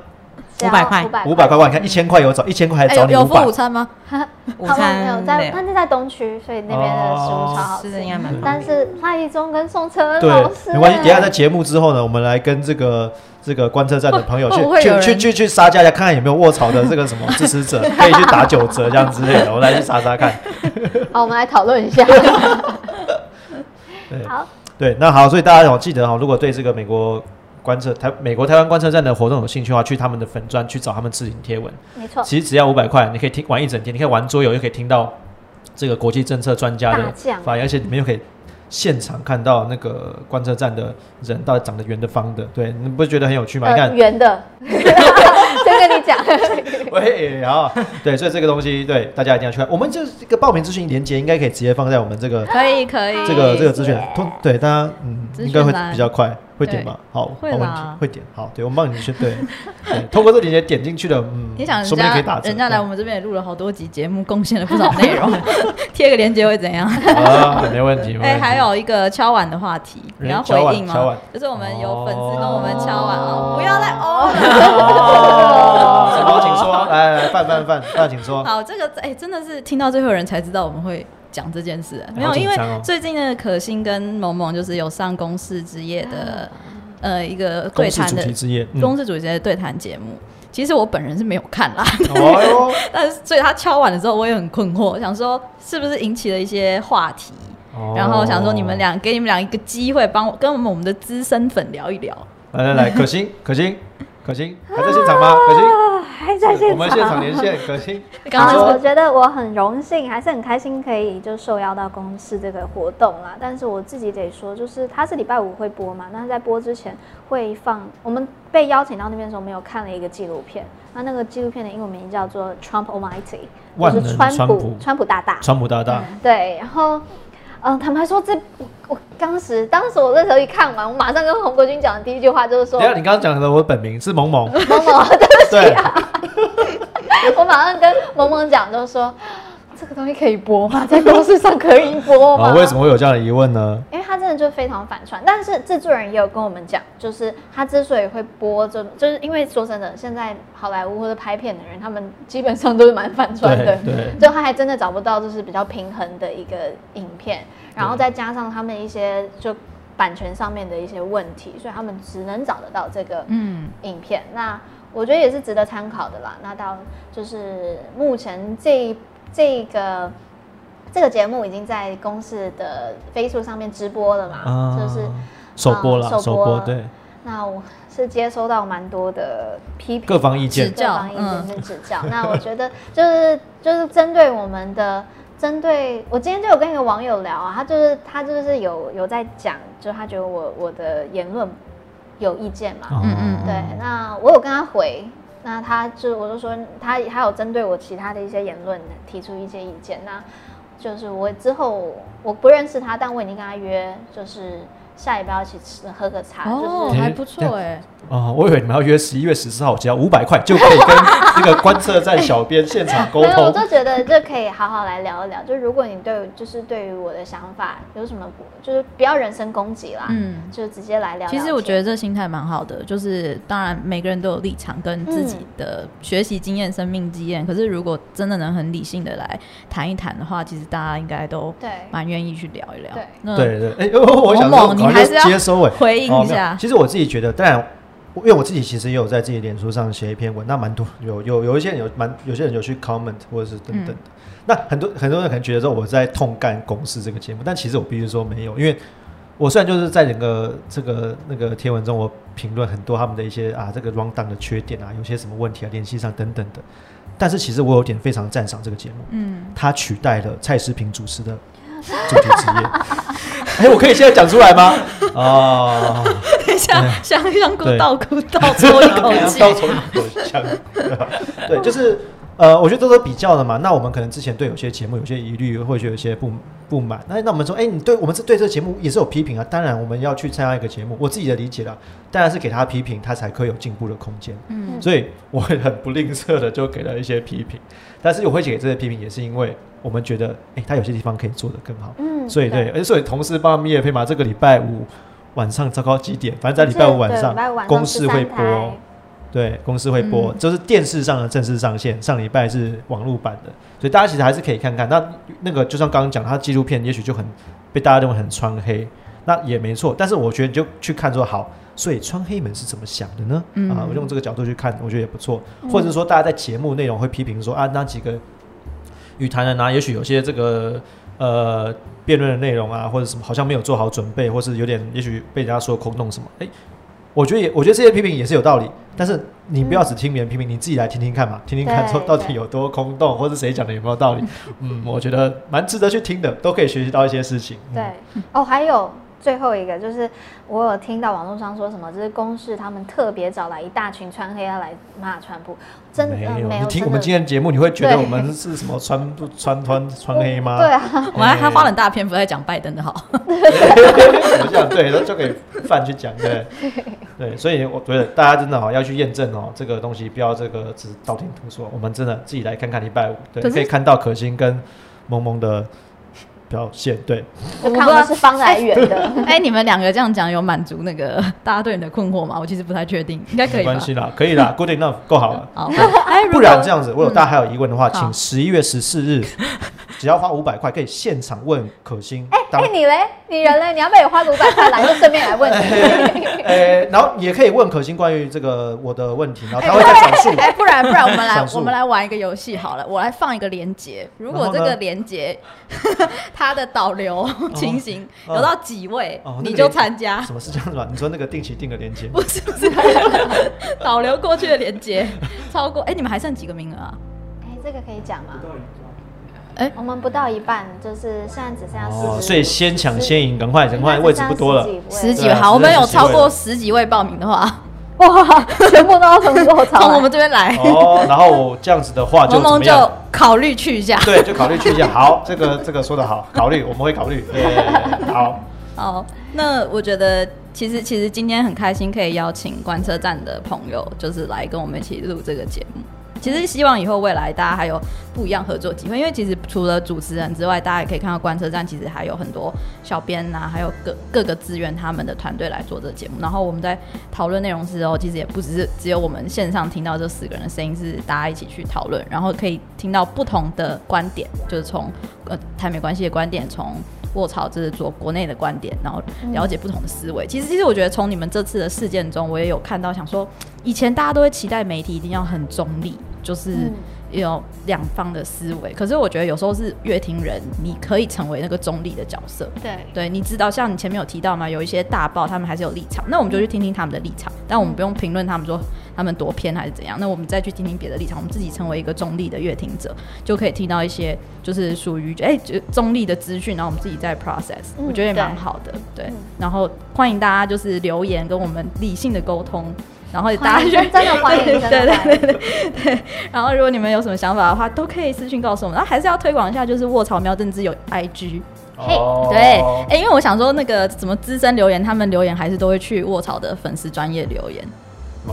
只要500块五百块，哇！你看一千块有找一千块还哎、找你五百有有付午，餐吗？午他们没有在，餐没有他是在东区，所以那边的食物超好吃。吃的应该蛮棒但是赖一中跟宋承恩对老师，，没关系。等一下在节目之后呢，我们来跟这个这个观测站的朋友去 去去去去杀价一下，看看有没有卧槽的这个什么支持者，可以去打九折这样之类的，我们来去杀杀看。好，我们来讨论一下。对好，对，那好，所以大家要记得哈，如果对这个美国观测台美国台湾观测站的活动有兴趣的话，去他们的粉专去找他们置顶贴文。没错，其实只要五百块，你可以听玩一整天，你可以玩桌游，又可以听到这个国际政策专家的发言，而且你们又可以现场看到那个观测站的人到底长得圆的方的，对，你不觉得很有趣吗？你呃，看，圆的，先跟你讲，喂，好，对，所以这个东西对大家一定要去看。我们这这个报名资讯连接应该可以直接放在我们这个可以可以，这个这个资讯。通，对大家嗯应该会比较快，会点吗？好，好会问题啦会点，好，对我们帮你去对，对，通过这链接点进去了，嗯，你想人家人家来我们这边也录了好多集节目，贡献了不少内容，贴个链接会怎样？啊，没问题。哎、还有一个敲碗的话题，你要回应敲碗吗？就是我们有粉丝跟哦我们敲碗。哦，不要再哦。请说，来来，范范范范，请说。好，这个哎、真的是听到最后的人才知道我们会讲这件事。没有，因为最近的可心跟萌萌就是有上公司之夜的呃一个对谈的题之夜，嗯。公司主题的对谈节目。其实我本人是没有看啦，哦，但是所以他敲完的时候，我也很困惑，想说是不是引起了一些话题，哦。然后想说你们俩给你们俩一个机会，帮我跟我们我们的资深粉聊一聊。来来来，可心可心可心还在现场吗？可心，还在现我们现场场。连线，可心，刚刚我觉得我很荣幸，还是很开心可以就受邀到公司这个活动啦。但是我自己得说，就是它是礼拜五会播嘛，那在播之前会放。我们被邀请到那边的时候，我们有看了一个纪录片。那那个纪录片的英文名叫做《Trump Almighty》，就是川普川普川普大大。川普大大，对，然后，嗯，坦白说，这我我当时当时我那时候一看完，我马上跟洪国军讲的第一句话就是说等一，下你刚刚讲的我本名是萌萌，萌萌，对不起啊，我马上跟萌萌讲，就说这个东西可以播吗？在公司上可以播吗？啊，为什么会有这样的疑问呢？因为他真的就非常反串，但是制作人也有跟我们讲，就是他之所以会播这，就是因为说真的，现在好莱坞或者拍片的人，他们基本上都是蛮反串的，对对，就他还真的找不到就是比较平衡的一个影片，然后再加上他们一些就版权上面的一些问题，所以他们只能找得到这个嗯，影片。那我觉得也是值得参考的啦。那到就是目前这这个这个节目已经在公视的 Facebook 上面直播了嘛，啊就是首播了，呃首播。播，对，那我是接收到蛮多的批评，各方意见。指教各方意见嗯跟指教。那我觉得就是就是针对我们的，针对我今天就有跟一个网友聊啊，他就是他就是有有在讲，就他觉得我我的言论有意见嘛，哦。嗯嗯。对，那我有跟他回，那他就我就说他还有针对我其他的一些言论提出一些意见，那就是我之后我不认识他，但我已经跟他约，就是下礼拜要一起吃喝个茶，哦，就是还不错哎。哦，我以为你们要约十一月十四号，只要五百块就可以跟那个观测站小编现场沟 没有，我。就觉得这可以好好来聊一聊。就如果你对就是对于我的想法有什么，就是不要人身攻击啦，嗯，就直接来聊聊其。实我觉得这心态蛮好的，就是当然每个人都有立场跟自己的学习经验、生命经验，可是如果真的能很理性的来谈一谈的话，其实大家应该都对蛮愿意去聊一聊。对那对对，哎、哦我想说，赶快你还是要接收尾，回应一下。其实我自己觉得，当然，因为我自己其实也有在自己的脸书上写一篇文，那蛮多有有有一些人有蛮有些人有去 comment 或者是等等的。嗯那很多很多人可能觉得说我在痛干公司这个节目，但其实我必须说没有，因为我虽然就是在整个这个那个贴文中，我评论很多他们的一些啊这个 round down 的缺点啊，有些什么问题啊，联系上等等的。但是其实我有点非常赞赏这个节目，嗯，它取代了蔡思平主持的主题职业。哎、我可以现在讲出来吗？哦，等一下，香香菇对倒哭倒抽一口气。倒抽一口香。对，就是呃，我觉得都是比较的嘛。那我们可能之前对有些节目有些疑虑，或者有些不不满。那那我们说，哎、你对我们是对这个节目也是有批评啊。当然，我们要去参加一个节目，我自己的理解啦，当然是给他批评，他才可以有进步的空间。嗯所以我会很不吝啬的就给了一些批评，但是我会给这些批评，也是因为我们觉得，哎、他有些地方可以做得更好。嗯，所以对，而且所以同事帮他们业配嘛，这个礼拜五晚上糟糕几点？反正在礼拜五晚上公视会播，对，公司会播，嗯就是电视上的正式上线，上礼拜是网络版的，所以大家其实还是可以看看。那那个就像刚刚讲，它纪录片也许就很被大家认为很穿黑，那也没错。但是我觉得你就去看说好，所以穿黑们是怎么想的呢？嗯啊，我用这个角度去看，我觉得也不错。或者是说大家在节目内容会批评说啊，那几个语坛人啊，也许有些这个呃辩论的内容啊，或者什么好像没有做好准备，或是有点也许被人家说空洞什么，哎、我觉得也，我觉得这些批评也是有道理，但是你不要只听别人批评，你自己来听听看嘛，听听看对说到底有多空洞，或是谁讲的有没有道理。嗯，我觉得蛮值得去听的，都可以学习到一些事情。嗯对，哦，还有最后一个就是我有听到网络上说什么，就是公视他们特别找来一大群穿黑要来骂川普，真的没有，呃没有。你听我们今天的节目，你会觉得我们是什么穿不穿穿穿黑吗？对啊，我们还还花了很大篇幅在讲拜登的好。我这样对，那就给范去讲，对 对，所以我觉得大家真的哦要去验证哦，这个东西不要这个只是道听途说，我们真的自己来看看礼拜五，对，可可以看到可心跟萌萌的表现，对，我看我们是方来源的。哎，你们两个这样讲有满足那个 大家对你的困惑吗？我其实不太确定，应该可以没关？系啦，可以啦，good enough，够好了。好，哎，不然这样子，如果大家还有疑问的话，好请十一月十四日，只要花五百块，可以现场问可心。哎哎，你嘞？你人嘞？你要不要也花个五百块来，就顺便来问你？呃，然后也可以问可心关于这个我的问题，然后他会再转述。哎，不然不然我们来我们来玩一个游戏好了，我来放一个连接，如果这个连接 它的导流情形哦有到几位你就连参加。什么是这样子吧？你说那个定期定的连接？不是不是，导流过去的连接超过，哎，你们还剩几个名额啊？哎，这个可以讲吗？哎我们不到一半，就是现在只剩下哦，四十，所以先抢先赢，赶快，赶快，位置不多了。十几位，好，我们有超过十几位报名的话，哇，全部都要从落槽来。从我们这边来，哦，然后这样子的话就萌萌就？考虑去一下。对，就考虑去一下。好，这个这个说的好，考虑我们会考虑。耶好，好，那我觉得其实其实今天很开心可以邀请观车站的朋友，就是来跟我们一起录这个节目。其实希望以后未来大家还有不一样合作机会，因为其实除了主持人之外，大家也可以看到观车站其实还有很多小编呐、还有各各个资源他们的团队来做这个节目。然后我们在讨论内容的时候，其实也不只是只有我们线上听到这四个人的声音，是大家一起去讨论，然后可以听到不同的观点，就是从呃台美关系的观点，从卧槽这是做国内的观点，然后了解不同的思维。其实，其实我觉得从你们这次的事件中，我也有看到，想说以前大家都会期待媒体一定要很中立，就是嗯有两方的思维。可是我觉得有时候是乐听人，你可以成为那个中立的角色。对，对，你知道，像你前面有提到嘛，有一些大报他们还是有立场，那我们就去听听他们的立场，但我们不用评论他们说他们多偏还是怎样，那我们再去听听别的立场，我们自己成为一个中立的乐听者，就可以听到一些就是属于哎、就中立的资讯，然后我们自己在 process，、嗯我觉得也蛮好的，对。嗯然后欢迎大家就是留言跟我们理性的沟通。然后大家 真的欢迎对真的对对对对。然后如果你们有什么想法的话，都可以私信告诉我们。然后还是要推广一下，就是卧槽喵政治有 IG，嘿，对，哎，因为我想说那个什么资深留言，他们留言还是都会去卧槽的粉丝专业留言。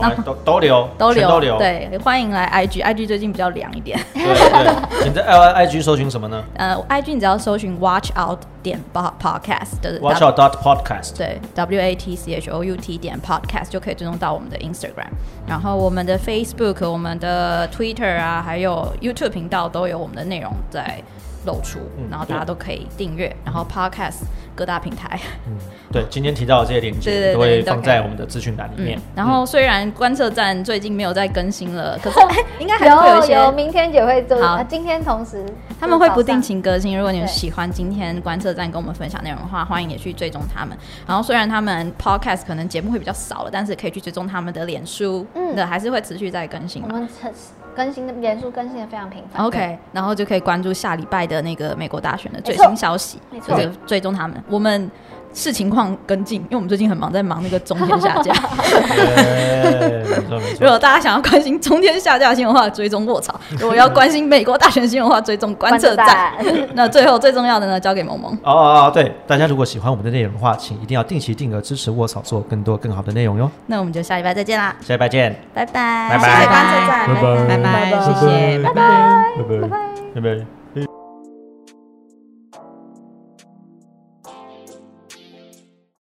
那都都留，都留，都留。对，欢迎来 IG，IG 最近比较凉一点。对对，你在 I IG 搜寻什么呢？呃，IG 你只要搜寻 Watch Out 点 Podcast 的 Watch Out dot Podcast，对，W A T C H O U T 点 Podcast 就可以追踪到我们的 Instagram，然后我们的 Facebook、我们的 Twitter 啊，还有 YouTube 频道都有我们的内容在。露出，然后大家都可以订阅，然后 Podcast 各大平台，嗯，对，今天提到的这些链接都会放在我们的资讯栏里面。然后虽然观测站最近没有再更新了，可是应该还会有一些，明天也会做。好，今天同时他们会不定期更新。如果你们喜欢今天观测站跟我们分享内容的话，欢迎也去追踪他们。然后虽然他们 Podcast 可能节目会比较少了，但是可以去追踪他们的脸书，嗯，的还是会持续在更新。我们更新的连数更新的非常频繁，OK，然后就可以关注下礼拜的那个美国大选的最新消息，没错，追踪他们。我们。视情况跟进，因为我们最近很忙，在忙那个中天下架。如果大家想要关心中天下架新闻的话，追踪卧槽；如果要关心美国大选新闻的话，追踪观测站。那最后最重要的呢，交给萌萌。哦哦哦，对，大家如果喜欢我们的内容的话，请一定要定期定额支持卧槽，做更多更好的内容哟。那我们就下礼拜再见啦！下礼拜见，拜拜，拜拜，观测站，拜拜，拜拜，谢谢，拜拜，拜拜，拜拜。